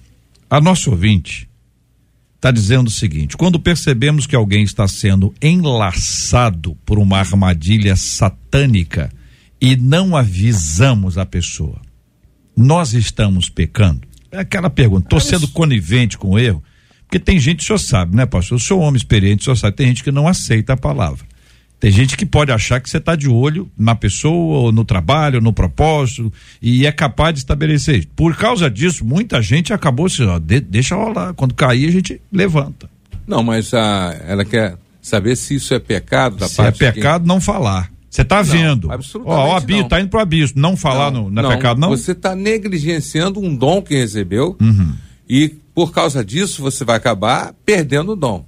a nosso ouvinte está dizendo o seguinte: quando percebemos que alguém está sendo enlaçado por uma armadilha satânica e não avisamos a pessoa, nós estamos pecando? É aquela pergunta, estou sendo conivente com o erro? Porque tem gente, o senhor sabe, né, pastor? Eu sou um homem experiente, o senhor sabe, tem gente que não aceita a palavra. Tem gente que pode achar que você está de olho na pessoa, ou no trabalho, ou no propósito, e é capaz de estabelecer isso. Por causa disso, muita gente acabou assim, ó, de, deixa rolar. Quando cair, a gente levanta. Não, mas a, ela quer saber se isso é pecado da se parte. Se é pecado, não falar. Você está vendo. Ó, o abismo, tá indo pro abismo. Não falar não, no, não, é pecado, não? Você está negligenciando um dom que recebeu uhum. e por causa disso você vai acabar perdendo o dom.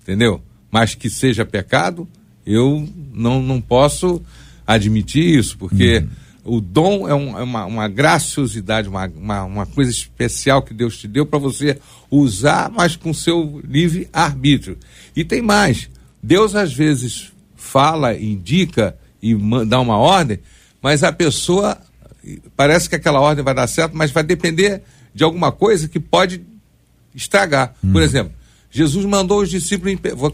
Entendeu? Mas que seja pecado, eu não, não posso admitir isso, porque uhum. o dom é, um, é uma, uma, graciosidade, uma, uma, uma, coisa especial que Deus te deu para você usar, mas com seu livre arbítrio. E tem mais: Deus às vezes fala, indica e dá uma ordem, mas a pessoa parece que aquela ordem vai dar certo, mas vai depender de alguma coisa que pode estragar. Por uhum. exemplo, Jesus mandou os discípulos. Vou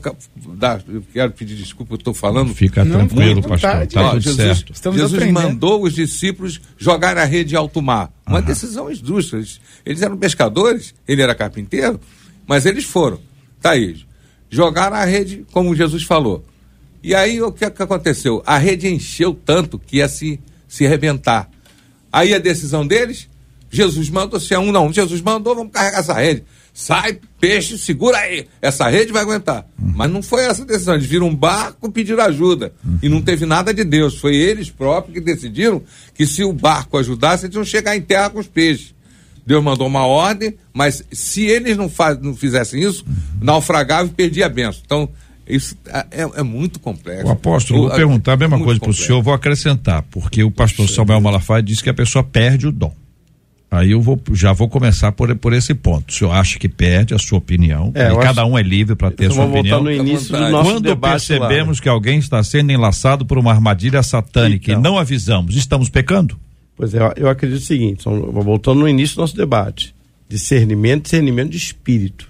dar, eu quero pedir desculpa, eu estou falando. Fica não, tranquilo, pastor. Tá, tudo Jesus, certo. Estamos Jesus mandou os discípulos jogar a rede em alto mar. Uma Aham. decisão injusta. Eles, eles eram pescadores, ele era carpinteiro, mas eles foram. Tá aí. Jogaram a rede, como Jesus falou. E aí o que, que aconteceu? A rede encheu tanto que ia se, se arrebentar. Aí a decisão deles, Jesus mandou, se é um não, Jesus mandou, vamos carregar essa rede. Sai, peixe, segura aí. Essa rede vai aguentar. Uhum. Mas não foi essa a decisão. Eles viram um barco pediram ajuda. Uhum. E não teve nada de Deus. Foi eles próprios que decidiram que se o barco ajudasse, eles iam chegar em terra com os peixes. Deus mandou uma ordem, mas se eles não, faz, não fizessem isso, uhum. naufragava e perdia a benção. Então, isso é, é, é muito complexo. O apóstolo, vou perguntar a mesma coisa para o senhor, vou acrescentar, porque o pastor Samuel Malafaia disse que a pessoa perde o dom. Aí eu vou, já vou começar por, por esse ponto. O senhor acha que perde a sua opinião? É, cada um é livre para ter a sua opinião. No início do nosso Quando percebemos lá. que alguém está sendo enlaçado por uma armadilha satânica então, e não avisamos, estamos pecando? Pois é, eu acredito o seguinte, voltando no início do nosso debate. Discernimento, discernimento de espírito.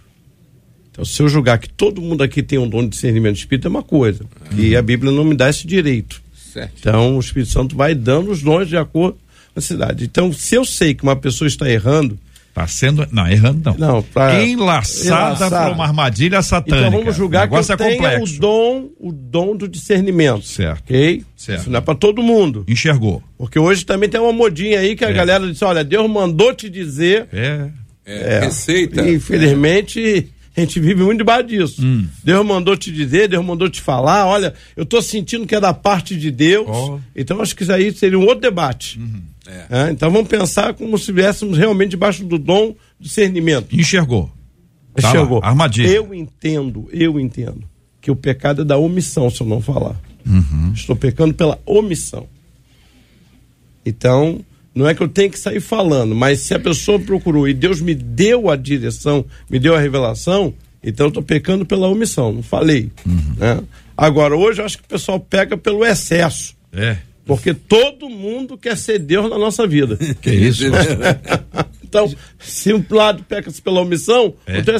Então, se eu julgar que todo mundo aqui tem um dom de discernimento de espírito, é uma coisa. Uhum. E a Bíblia não me dá esse direito. Certo. Então, o Espírito Santo vai dando os dons de acordo na cidade. Então, se eu sei que uma pessoa está errando. Está sendo. Não, errando não. Não, pra, enlaçada para uma armadilha satânica. Então vamos julgar que eu é tenha o dom, o dom do discernimento. Certo. Ok? Certo. Isso não é para todo mundo. Enxergou. Porque hoje também tem uma modinha aí que a é. galera diz: olha, Deus mandou te dizer. É. É. é. Receita. Infelizmente. A gente vive muito debaixo disso. Hum. Deus mandou te dizer, Deus mandou te falar. Olha, eu estou sentindo que é da parte de Deus. Oh. Então acho que isso aí seria um outro debate. Uhum. É. Então vamos pensar como se estivéssemos realmente debaixo do dom discernimento. Enxergou. Tá Enxergou. Lá, armadilha. Eu entendo, eu entendo que o pecado é da omissão, se eu não falar. Uhum. Estou pecando pela omissão. Então, não é que eu tenho que sair falando, mas se a pessoa procurou e Deus me deu a direção, me deu a revelação, então eu estou pecando pela omissão, não falei. Uhum. Né? Agora, hoje eu acho que o pessoal pega pelo excesso. É. Porque todo mundo quer ser Deus na nossa vida. Que isso? então, se um lado peca-se pela omissão, é. então é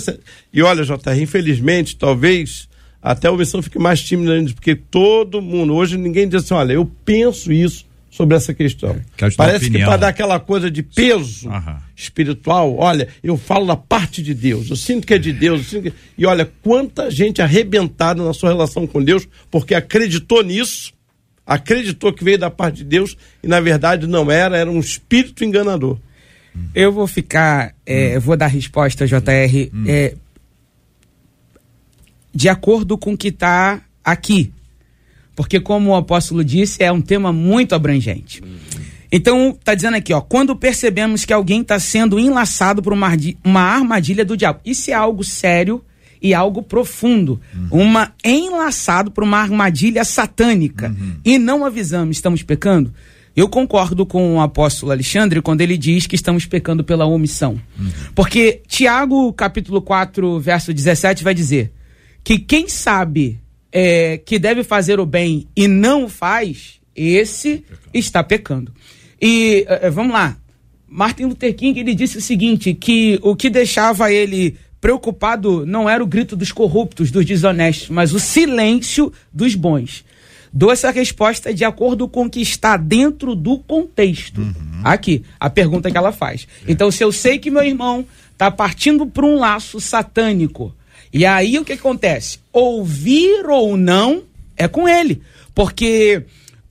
e olha, JR, infelizmente, talvez até a omissão fique mais tímida ainda, porque todo mundo, hoje ninguém diz assim, olha, eu penso isso sobre essa questão. É, Parece que para dar aquela coisa de peso espiritual, olha, eu falo da parte de Deus, eu sinto que é de Deus, que... e olha, quanta gente arrebentada na sua relação com Deus, porque acreditou nisso, acreditou que veio da parte de Deus e na verdade não era, era um espírito enganador. Eu vou ficar, é, hum. vou dar resposta, JR, hum. é, de acordo com o que está aqui. Porque, como o apóstolo disse, é um tema muito abrangente. Então, está dizendo aqui, ó, quando percebemos que alguém está sendo enlaçado por uma, uma armadilha do diabo. Isso é algo sério e algo profundo. Uhum. Uma enlaçado por uma armadilha satânica. Uhum. E não avisamos, estamos pecando? Eu concordo com o apóstolo Alexandre quando ele diz que estamos pecando pela omissão. Uhum. Porque Tiago, capítulo 4, verso 17, vai dizer que quem sabe é, que deve fazer o bem e não faz, esse está pecando. E é, vamos lá. Martin Luther King ele disse o seguinte: que o que deixava ele preocupado não era o grito dos corruptos, dos desonestos, mas o silêncio dos bons. Dou essa resposta de acordo com o que está dentro do contexto. Uhum. Aqui, a pergunta que ela faz. É. Então, se eu sei que meu irmão está partindo por um laço satânico, e aí o que acontece? Ouvir ou não é com ele. Porque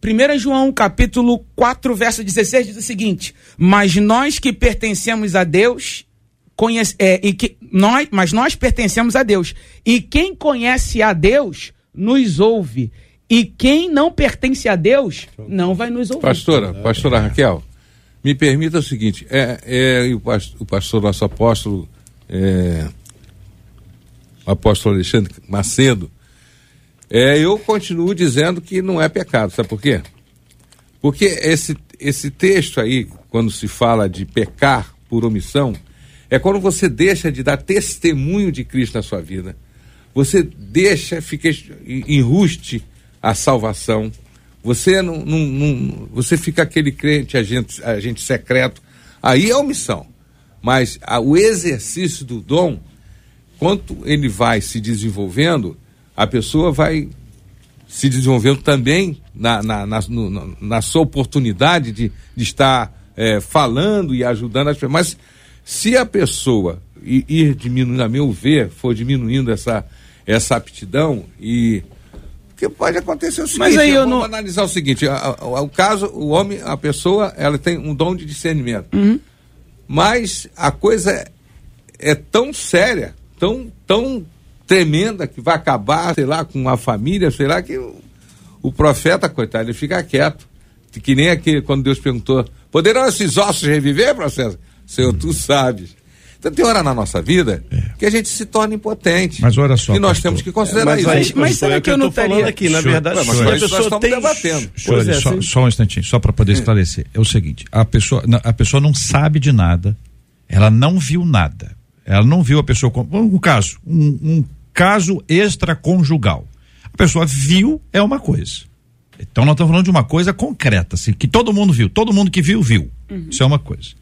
1 João capítulo 4, verso 16 diz o seguinte: Mas nós que pertencemos a Deus, conhece, é, e que, nós, mas nós pertencemos a Deus. E quem conhece a Deus nos ouve. E quem não pertence a Deus não vai nos ouvir. Pastora, pastora Raquel, me permita o seguinte: é, é o, pastor, o pastor nosso apóstolo, é, o apóstolo Alexandre Macedo, é, eu continuo dizendo que não é pecado, sabe por quê? Porque esse, esse texto aí, quando se fala de pecar por omissão, é quando você deixa de dar testemunho de Cristo na sua vida. Você deixa, fica enruste a salvação. Você não, não, não, você fica aquele crente agente, agente secreto. Aí é omissão. Mas a, o exercício do dom, quanto ele vai se desenvolvendo, a pessoa vai se desenvolvendo também na, na, na, no, na sua oportunidade de, de estar é, falando e ajudando as pessoas. Mas se a pessoa ir diminuindo, a meu ver, for diminuindo essa, essa aptidão e porque pode acontecer o seguinte, Mas aí eu vamos não... analisar o seguinte, o caso, o homem, a pessoa, ela tem um dom de discernimento. Uhum. Mas a coisa é, é tão séria, tão, tão tremenda que vai acabar, sei lá, com a família, sei lá, que o, o profeta, coitado, ele fica quieto. Que nem aquele, quando Deus perguntou, poderão esses ossos reviver, processo? Senhor, tu sabes. Então tem hora na nossa vida é. que a gente se torna impotente. Mas olha só. E nós pastor. temos que considerar é, mas, isso. Mas, mas será que eu não estaria aqui? Na verdade, mas a pessoa tem... debatendo. Senhor, é, só, só, um instantinho, só para poder esclarecer. É o seguinte, a pessoa, a pessoa não sabe de nada, ela não viu nada. Ela não viu a pessoa. Um caso, um, um caso extraconjugal. A pessoa viu é uma coisa. Então nós estamos falando de uma coisa concreta, assim, que todo mundo viu. Todo mundo que viu, viu. Uhum. Isso é uma coisa.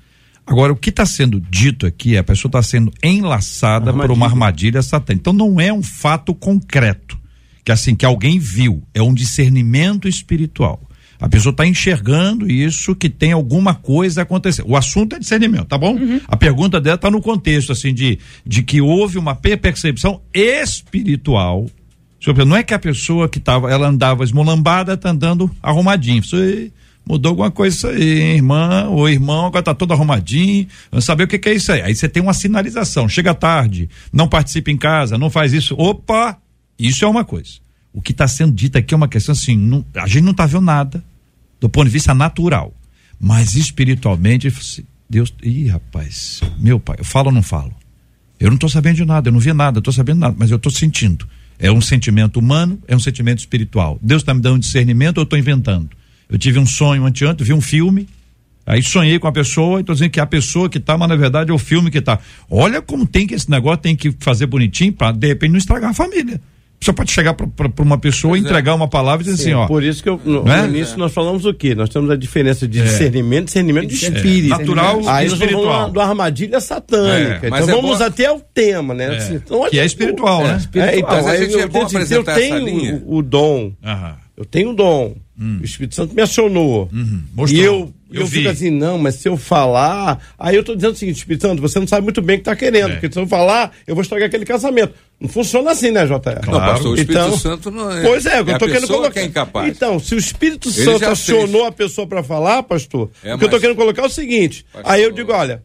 Agora, o que está sendo dito aqui, a pessoa está sendo enlaçada por uma armadilha satânica. Então, não é um fato concreto, que assim, que alguém viu, é um discernimento espiritual. A pessoa está enxergando isso, que tem alguma coisa acontecendo. O assunto é discernimento, tá bom? Uhum. A pergunta dela está no contexto, assim, de, de que houve uma percepção espiritual. Não é que a pessoa que estava, ela andava esmolambada, está andando arrumadinho. Isso mudou alguma coisa isso aí, irmã ou irmão, agora tá todo arrumadinho, vamos saber o que, que é isso aí. Aí você tem uma sinalização, chega tarde, não participa em casa, não faz isso, opa, isso é uma coisa. O que está sendo dito aqui é uma questão assim, não, a gente não está vendo nada do ponto de vista natural, mas espiritualmente, Deus, ih rapaz, meu pai, eu falo ou não falo? Eu não estou sabendo de nada, eu não vi nada, eu estou sabendo nada, mas eu estou sentindo. É um sentimento humano, é um sentimento espiritual. Deus está me dando discernimento ou eu estou inventando? Eu tive um sonho anteontem, vi um filme, aí sonhei com a pessoa, estou dizendo que é a pessoa que está, mas na verdade é o filme que está. Olha como tem que esse negócio tem que fazer bonitinho para de repente não estragar a família. Você pode chegar para uma pessoa, pois é. entregar é. uma palavra e dizer Sim, assim, ó. Por isso que eu, no, é? no início nós falamos o quê? Nós temos a diferença de é. discernimento, discernimento de espírito. Natural Aí nós vamos do armadilha satânica. É, então vamos até o tema, né? Assim, então, que é espiritual, né? Espiritual. então, aí, eu, eu, tenho o, o dom. Aham eu tenho um dom. Hum. O Espírito Santo me acionou. Uhum. E eu, eu, eu fico assim, não, mas se eu falar. Aí eu tô dizendo o seguinte, Espírito Santo, você não sabe muito bem o que tá querendo, é. porque se eu falar, eu vou estragar aquele casamento. Não funciona assim, né, JR? Claro. Não, pastor, o Espírito então, Santo não é. Pois é, eu é tô querendo colocar. Que é incapaz. Então, se o Espírito Ele Santo acionou fez. a pessoa para falar, pastor, é, o que eu tô querendo colocar é o seguinte. Pastor. Aí eu digo, olha,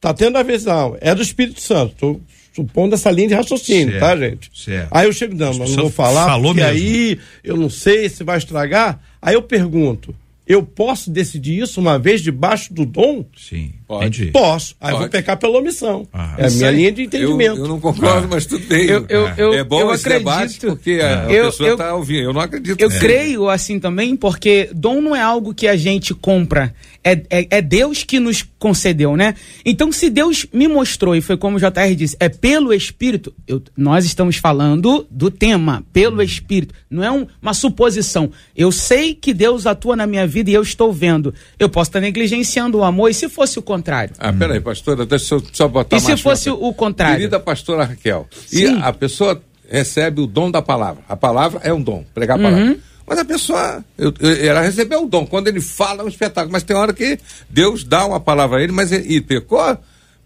tá tendo a visão, é do Espírito Santo. Tô supondo essa linha de raciocínio, tá, certo, tá, gente? Certo. Aí eu chego, não, mas não vou falar, falou porque mesmo. aí eu não sei se vai estragar. Aí eu pergunto, eu posso decidir isso uma vez debaixo do dom? Sim. Pode. Posso. Aí eu vou Pode. pecar pela omissão. Ah, é a Isso minha linha de Eu, entendimento. eu não concordo, Ah. mas tudo bem. Eu- eu- eu- é bom eu esse debate acredito- porque a, a Eu- pessoa eu- está ouvindo. Eu não acredito. Eu nisso. creio assim também, porque dom não é algo que a gente compra. É, é, é Deus que nos concedeu, né? Então, se Deus me mostrou, e foi como o JR disse, é pelo Espírito, eu- nós estamos falando do tema, pelo Espírito. Não é um- uma suposição. Eu sei que Deus atua na minha vida e eu estou vendo. Eu posso estar negligenciando o amor, e se fosse o contrário? Ah, peraí, pastora, deixa eu só botar E se fosse o contrário? Querida pastora Raquel, Sim. e a pessoa recebe o dom da palavra. A palavra é um dom, pregar a palavra. Uhum. Mas a pessoa, eu- eu- ela recebeu o dom. Quando ele fala, é um espetáculo. Mas tem hora que Deus dá uma palavra a ele, mas ele, e pecou?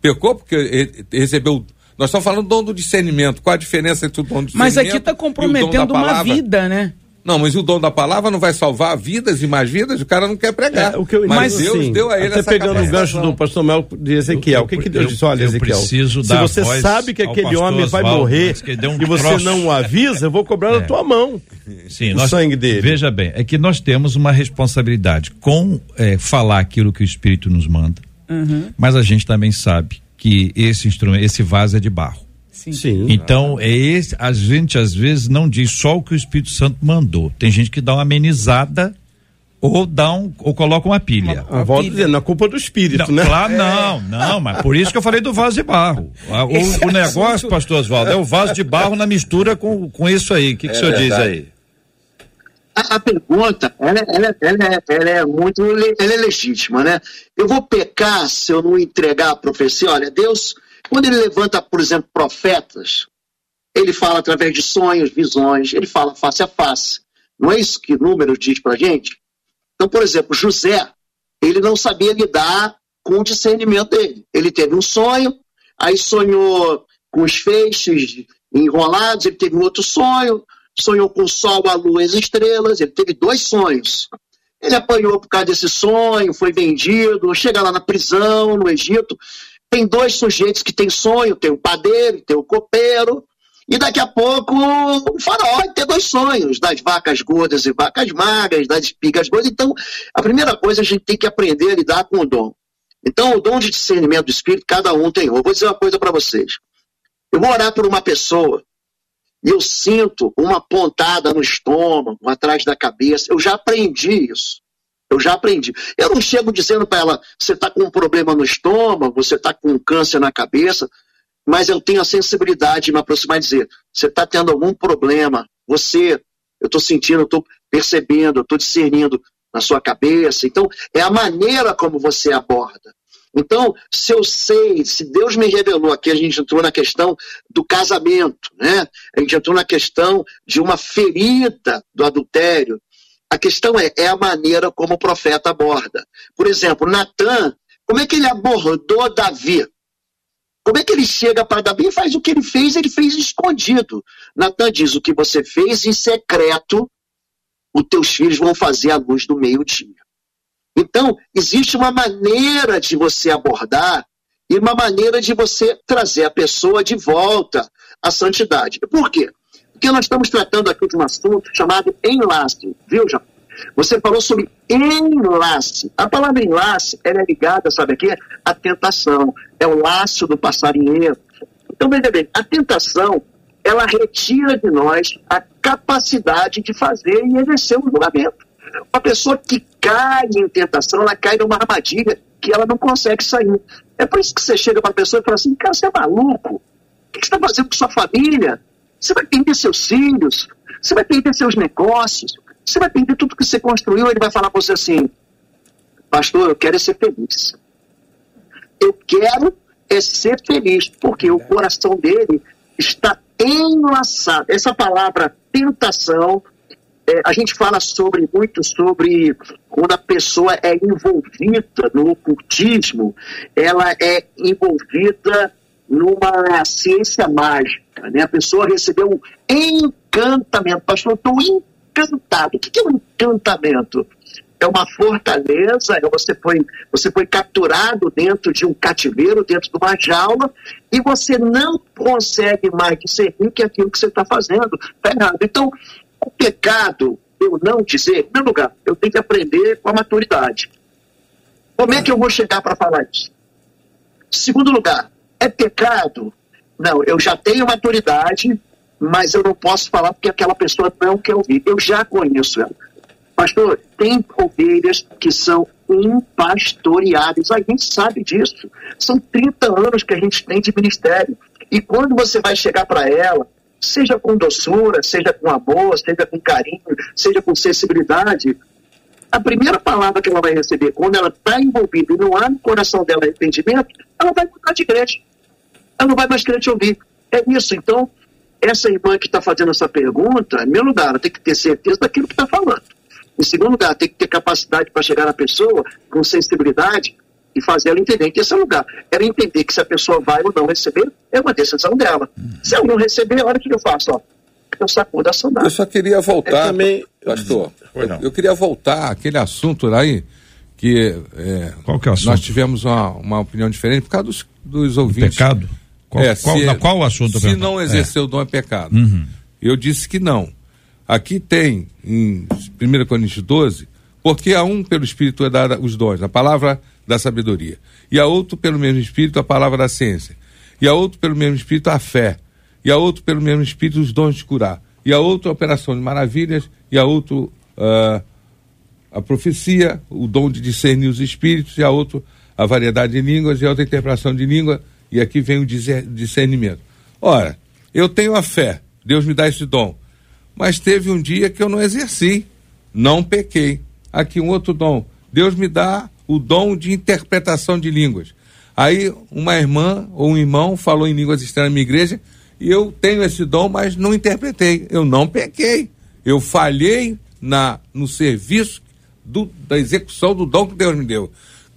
Pecou porque ele recebeu. Nós estamos falando do dom do discernimento. Qual a diferença entre o dom do Mas discernimento? aqui está comprometendo uma vida, né? Não, mas o dom da palavra não vai salvar vidas e mais vidas? O cara não quer pregar. É, o que eu mas Deus assim, deu a ele até essa pegando o gancho do pastor Mel de Ezequiel. Eu- o que, que eu- Deus disse? Olha, eu Ezequiel, preciso se você sabe que aquele homem vai morrer um e você troço. não o avisa, eu vou cobrar É. na tua mão. Sim, o nós, sangue dele. Veja bem, é que nós temos uma responsabilidade com eh, falar aquilo que o Espírito nos manda, mas a gente também sabe que esse instrumento, esse vaso é de barro. Sim. Sim. Então, é esse, a gente às vezes não diz só o que o Espírito Santo mandou. Tem gente que dá uma amenizada ou dá um, ou coloca uma pilha. Eu volto dizendo, na culpa do espírito, Não, né? Claro, não, não, mas por isso que eu falei do vaso de barro. O, o negócio, assunto- pastor Oswaldo, é o vaso de barro na mistura com, com isso aí. O que, que o senhor diz aí? A, a pergunta, ela, é- ela, é- ela, é- ela é muito ela é legítima, né? Eu vou pecar se eu não entregar a profecia? Olha, Deus, quando ele levanta, por exemplo, profetas, ele fala através de sonhos, visões, ele fala face a face. Não é isso que números diz pra gente? Então, por exemplo, José, ele não sabia lidar com o discernimento dele. Ele teve um sonho, aí sonhou com os feixes enrolados, ele teve um outro sonho, sonhou com o sol, a lua e as estrelas, ele teve dois sonhos. Ele apanhou por causa desse sonho, foi vendido, chega lá na prisão, no Egito, tem dois sujeitos que têm sonho, tem o padeiro, tem o copeiro, e daqui a pouco o faraó vai ter dois sonhos, das vacas gordas e vacas magras, das espigas gordas. Então, a primeira coisa a gente tem que aprender a lidar com o dom. Então, o dom de discernimento do espírito, cada um tem um. Eu vou dizer uma coisa para vocês. Eu vou orar por uma pessoa e eu sinto uma pontada no estômago, atrás da cabeça. Eu já aprendi isso. Eu já aprendi. Eu não chego dizendo para ela, você está com um problema no estômago, você está com um câncer na cabeça, mas eu tenho a sensibilidade de me aproximar e dizer, você está tendo algum problema, você, eu estou sentindo, eu estou percebendo, eu estou discernindo na sua cabeça. Então, é a maneira como você aborda. Então, se eu sei, se Deus me revelou aqui, a gente entrou na questão do casamento, né? A gente entrou na questão de uma ferida do adultério. A questão é, é a maneira como o profeta aborda. Por exemplo, Natan, como é que ele abordou Davi? Como é que ele chega para Davi e faz o que ele fez? Ele fez escondido. Natan diz: o que você fez em secreto, os teus filhos vão fazer à luz do meio-dia. Então, existe uma maneira de você abordar e uma maneira de você trazer a pessoa de volta à santidade. Por quê? Porque nós estamos tratando aqui de um assunto chamado enlace, viu, João? Você falou sobre enlace. A palavra enlace ela é ligada, sabe aqui, à tentação. É o laço do passarinheiro. Então, veja bem, a tentação, ela retira de nós a capacidade de fazer e exercer um julgamento. Uma pessoa que cai em tentação, ela cai numa armadilha que ela não consegue sair. É por isso que você chega para a pessoa e fala assim, cara, você é maluco? O que você está fazendo com sua família? Você vai perder seus filhos? Você vai perder seus negócios? Você vai perder tudo que você construiu? Ele vai falar para você assim, pastor, eu quero é ser feliz. Eu quero é ser feliz, porque o coração dele está enlaçado. Essa palavra tentação, é, a gente fala sobre muito sobre quando a pessoa é envolvida no ocultismo, ela é envolvida numa ciência mágica, né? A pessoa recebeu um encantamento. Pastor, eu estou encantado. O que é um encantamento? É uma fortaleza, é você foi, você foi capturado dentro de um cativeiro, dentro de uma jaula, e você não consegue mais discernir que aquilo que você está fazendo está errado. Então, o pecado, eu não dizer, em primeiro lugar, eu tenho que aprender com a maturidade. Como é que eu vou chegar para falar isso? Segundo lugar, é pecado? Não, eu já tenho maturidade, mas eu não posso falar porque aquela pessoa não quer ouvir. Eu já conheço ela. Pastor, tem ovelhas que são impastoreáveis. A gente sabe disso. São 30 anos que a gente tem de ministério. E quando você vai chegar para ela, seja com doçura, seja com amor, seja com carinho, seja com sensibilidade, a primeira palavra que ela vai receber, quando ela está envolvida e não há no coração dela arrependimento, ela vai mudar de igreja. Ela não vai mais querer te ouvir. É isso. Então, essa irmã que está fazendo essa pergunta, em primeiro lugar, ela tem que ter certeza daquilo que está falando. Em segundo lugar, tem que ter capacidade para chegar na pessoa com sensibilidade e fazer ela entender. Em terceiro lugar, ela entender que se a pessoa vai ou não receber, é uma decisão dela. Se ela não receber, olha o que eu faço, ó. Eu sacudo a saudade. Eu só queria voltar, É também- pastor. Eu, eu queria voltar àquele assunto lá aí que é, Qual que é o assunto? nós tivemos uma, uma opinião diferente por causa dos, dos ouvintes. Pecado? Qual, É, qual, se- na- qual assunto? Se não É. exercer o dom é pecado. Uhum. Eu disse que não. Aqui tem, em 1 Coríntios 12, porque a um pelo Espírito é dada os dons, a palavra da sabedoria. E a outro pelo mesmo Espírito a palavra da ciência. E a outro pelo mesmo Espírito a fé. E a outro pelo mesmo Espírito os dons de curar. E a outro a operação de maravilhas. E a outro ah, a profecia, o dom de discernir os espíritos, e a outro a variedade de línguas, e a outra a interpretação de língua, e aqui vem o discernimento. Ora, eu tenho a fé, Deus me dá esse dom, mas teve um dia que eu não exerci, não pequei. Aqui um outro dom, Deus me dá o dom de interpretação de línguas. Aí uma irmã ou um irmão falou em línguas estranhas na minha igreja, e eu tenho esse dom, mas não interpretei. Eu não pequei. Eu falhei na, no serviço do- da execução do dom que Deus me deu.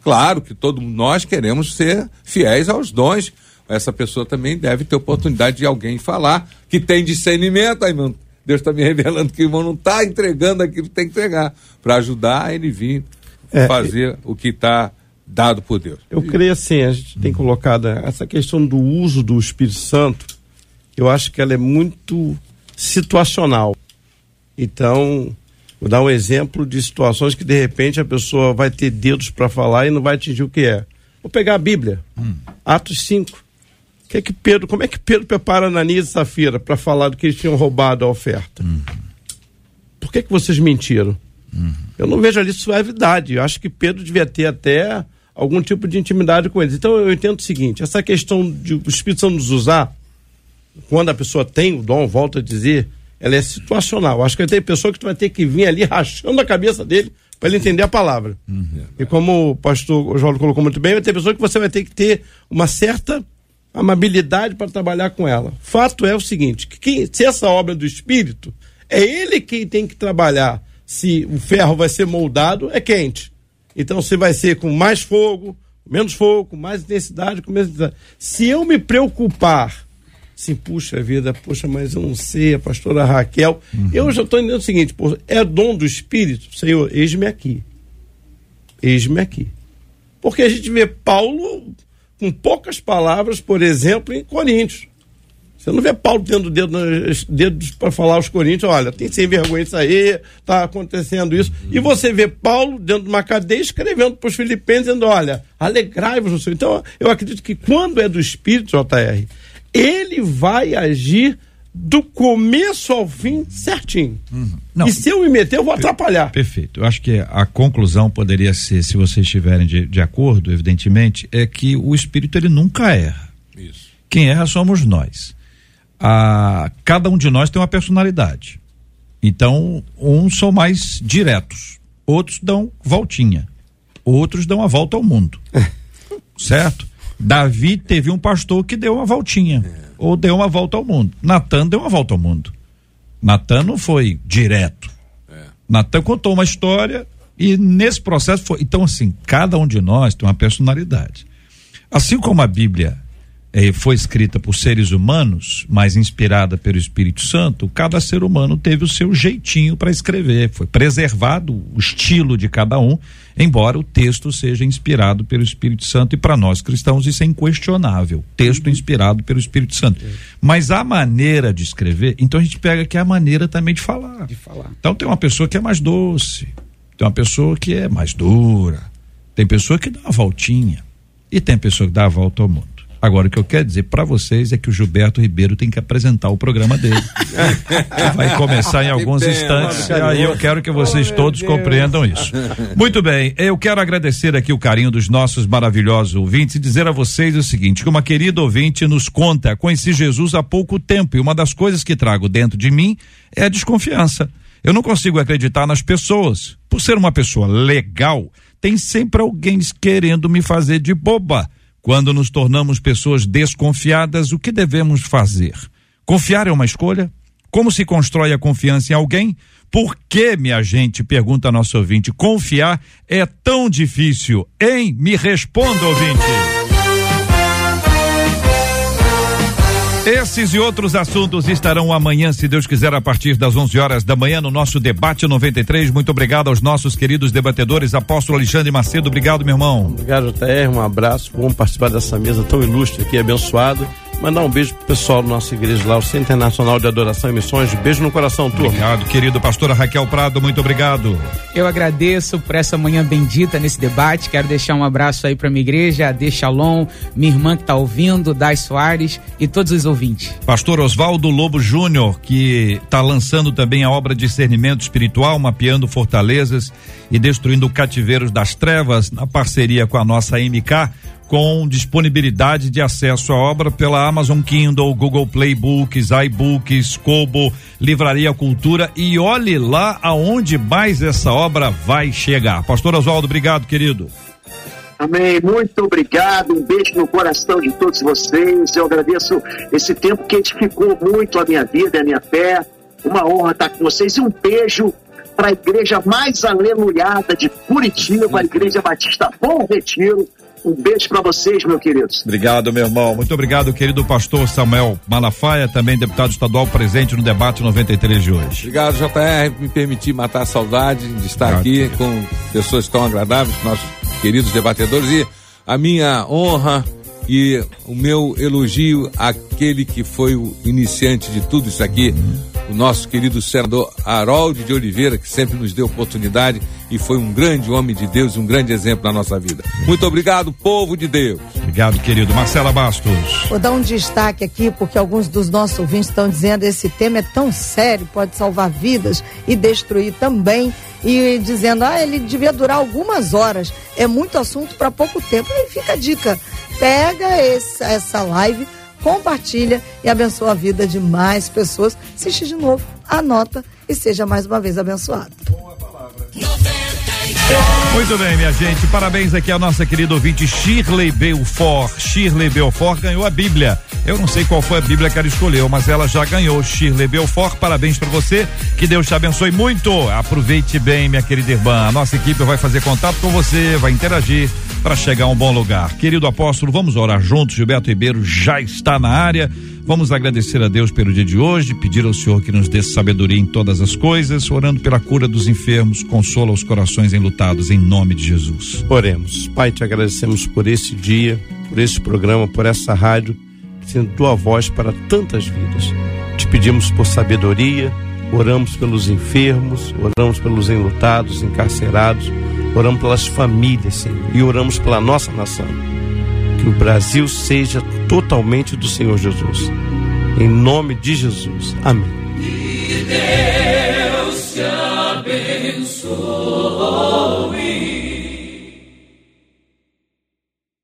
Claro que todos nós queremos ser fiéis aos dons. Essa pessoa também deve ter oportunidade de alguém falar que tem discernimento. Aí, meu, Deus está me revelando que o irmão não está entregando aquilo que tem que entregar, para ajudar ele vir É, fazer o que está dado por Deus. Eu creio assim, a gente tem colocado essa questão do uso do Espírito Santo, eu acho que ela é muito situacional. Então, vou dar um exemplo de situações que de repente a pessoa vai ter dedos para falar e não vai atingir o que é. Vou pegar a Bíblia, Atos 5. Que é que Pedro, como é que Pedro prepara Ananias e Safira para falar do que eles tinham roubado a oferta? Por que, que vocês mentiram? Eu não vejo ali suavidade. Eu acho que Pedro devia ter até algum tipo de intimidade com eles. Então eu entendo o seguinte: essa questão de o Espírito Santo nos usar, quando a pessoa tem o dom, volto a dizer, ela é situacional. Acho que tem pessoa que tu vai ter que vir ali rachando a cabeça dele para ele entender a palavra. E como o pastor João colocou muito bem, vai ter pessoa que você vai ter que ter uma certa amabilidade para trabalhar com ela. Fato é o seguinte, que quem- se essa obra é do Espírito, é ele quem tem que trabalhar. Se o ferro vai ser moldado, é quente. Então se vai ser com mais fogo, menos fogo, com mais intensidade, com menos intensidade. Se eu me preocupar, assim, puxa vida, puxa, mas eu não sei, a pastora Raquel, eu já estou entendendo o seguinte, pô, é dom do Espírito, Senhor, eis-me aqui. Eis-me aqui. Porque a gente vê Paulo com poucas palavras, por exemplo, em Coríntios. Você não vê Paulo tendo dedo dedos para falar aos Coríntios, olha, tem sem vergonha isso aí, está acontecendo isso. E você vê Paulo dentro de uma cadeia escrevendo para os filipenses, dizendo, olha, alegrai-vos no Senhor. Então, eu acredito que quando é do Espírito, JR, ele vai agir do começo ao fim certinho. Não. E se eu me meter, eu vou atrapalhar. Perfeito. Eu acho que a conclusão poderia ser, se vocês estiverem de, de acordo, evidentemente, é que o espírito ele nunca erra. Isso. Quem erra somos nós. Ah, cada um de nós tem uma personalidade. Então, uns são mais diretos, outros dão voltinha, outros dão a volta ao mundo. certo? Davi teve um pastor que deu uma voltinha, ou deu uma volta ao mundo. Natan deu uma volta ao mundo. Natan não foi direto. Natan contou uma história e nesse processo foi. Então, assim, cada um de nós tem uma personalidade. Assim como a Bíblia eh, foi escrita por seres humanos, mas inspirada pelo Espírito Santo, cada ser humano teve o seu jeitinho para escrever. Foi preservado o estilo de cada um, embora o texto seja inspirado pelo Espírito Santo, e para nós cristãos isso é inquestionável. Texto inspirado pelo Espírito Santo. Mas a maneira de escrever, então a gente pega aqui a maneira também de falar. De falar. Então tem uma pessoa que é mais doce, tem uma pessoa que é mais dura, tem pessoa que dá uma voltinha, e tem pessoa que dá a volta ao mundo. Agora, o que eu quero dizer para vocês é que o Gilberto Ribeiro tem que apresentar o programa dele. Vai começar em alguns instantes. E aí eu quero que vocês todos compreendam isso. Muito bem, eu quero agradecer aqui o carinho dos nossos maravilhosos ouvintes e dizer a vocês o seguinte: que uma querida ouvinte nos conta, conheci Jesus há pouco tempo e uma das coisas que trago dentro de mim é a desconfiança. Eu não consigo acreditar nas pessoas. Por ser uma pessoa legal, tem sempre alguém querendo me fazer de boba. Quando nos tornamos pessoas desconfiadas, o que devemos fazer? Confiar é uma escolha? Como se constrói a confiança em alguém? Por que, minha gente, pergunta nosso ouvinte, confiar é tão difícil? Hein? Me responda, ouvinte. Esses e outros assuntos estarão amanhã, se Deus quiser, a partir das 11 horas da manhã, no nosso debate 93. Muito obrigado aos nossos queridos debatedores. Apóstolo Alexandre Macedo, obrigado, meu irmão. Obrigado, JR. Um abraço. Bom participar dessa mesa tão ilustre aqui, abençoado. Mandar um beijo pro pessoal da nossa igreja lá, o Centro Internacional de Adoração e Missões. Beijo no coração, turma. Obrigado, querido pastora Raquel Prado, muito obrigado. Eu agradeço por essa manhã bendita nesse debate. Quero deixar um abraço aí para minha igreja, a Shalom, minha irmã que tá ouvindo, Dai Soares e todos os ouvintes. Pastor Oswaldo Lobo Júnior, que está lançando também a obra Discernimento Espiritual, mapeando fortalezas e destruindo cativeiros das trevas, na parceria com a nossa MK com disponibilidade de acesso à obra pela Amazon Kindle, Google Play Books, iBooks, Kobo, Livraria Cultura e olhe lá aonde mais essa obra vai chegar. Pastor Oswaldo, obrigado, querido. Amém. Muito obrigado. Um beijo no coração de todos vocês. Eu agradeço esse tempo que edificou muito a minha vida a minha fé. Uma honra estar com vocês e um beijo para a igreja mais aleluiada de Curitiba, a Igreja Batista Bom Retiro um beijo para vocês, meus queridos. Obrigado, meu irmão. Muito obrigado, querido pastor Samuel Malafaia, também deputado estadual presente no debate 93 de hoje. Obrigado, JR, por me permitir matar a saudade de estar obrigado, aqui querido. com pessoas tão agradáveis, nossos queridos debatedores e a minha honra e o meu elogio àquele que foi o iniciante de tudo isso aqui, o nosso querido senador Harold de Oliveira, que sempre nos deu oportunidade e foi um grande homem de Deus, um grande exemplo na nossa vida. Muito obrigado, povo de Deus. Obrigado, querido. Marcela Bastos. Vou dar um destaque aqui, porque alguns dos nossos ouvintes estão dizendo esse tema é tão sério, pode salvar vidas e destruir também. E dizendo, ah, ele devia durar algumas horas. É muito assunto para pouco tempo. Aí fica a dica. Pega esse, essa live compartilha e abençoa a vida de mais pessoas. Assiste de novo, anota e seja mais uma vez abençoado. Muito bem, minha gente. Parabéns aqui à nossa querida ouvinte Shirley Belfort. Shirley Belfort ganhou a Bíblia. Eu não sei qual foi a Bíblia que ela escolheu, mas ela já ganhou. Shirley Belfort, parabéns para você. Que Deus te abençoe muito. Aproveite bem, minha querida irmã. A nossa equipe vai fazer contato com você, vai interagir para chegar a um bom lugar. Querido apóstolo, vamos orar juntos. Gilberto Ribeiro já está na área. Vamos agradecer a Deus pelo dia de hoje, pedir ao Senhor que nos dê sabedoria em todas as coisas, orando pela cura dos enfermos, consola os corações enlutados, em nome de Jesus. Oremos. Pai, te agradecemos por esse dia, por esse programa, por essa rádio, sendo tua voz para tantas vidas. Te pedimos por sabedoria, oramos pelos enfermos, oramos pelos enlutados, encarcerados, oramos pelas famílias, Senhor, e oramos pela nossa nação o Brasil seja totalmente do Senhor Jesus. Em nome de Jesus. Amém. Que Deus te abençoe.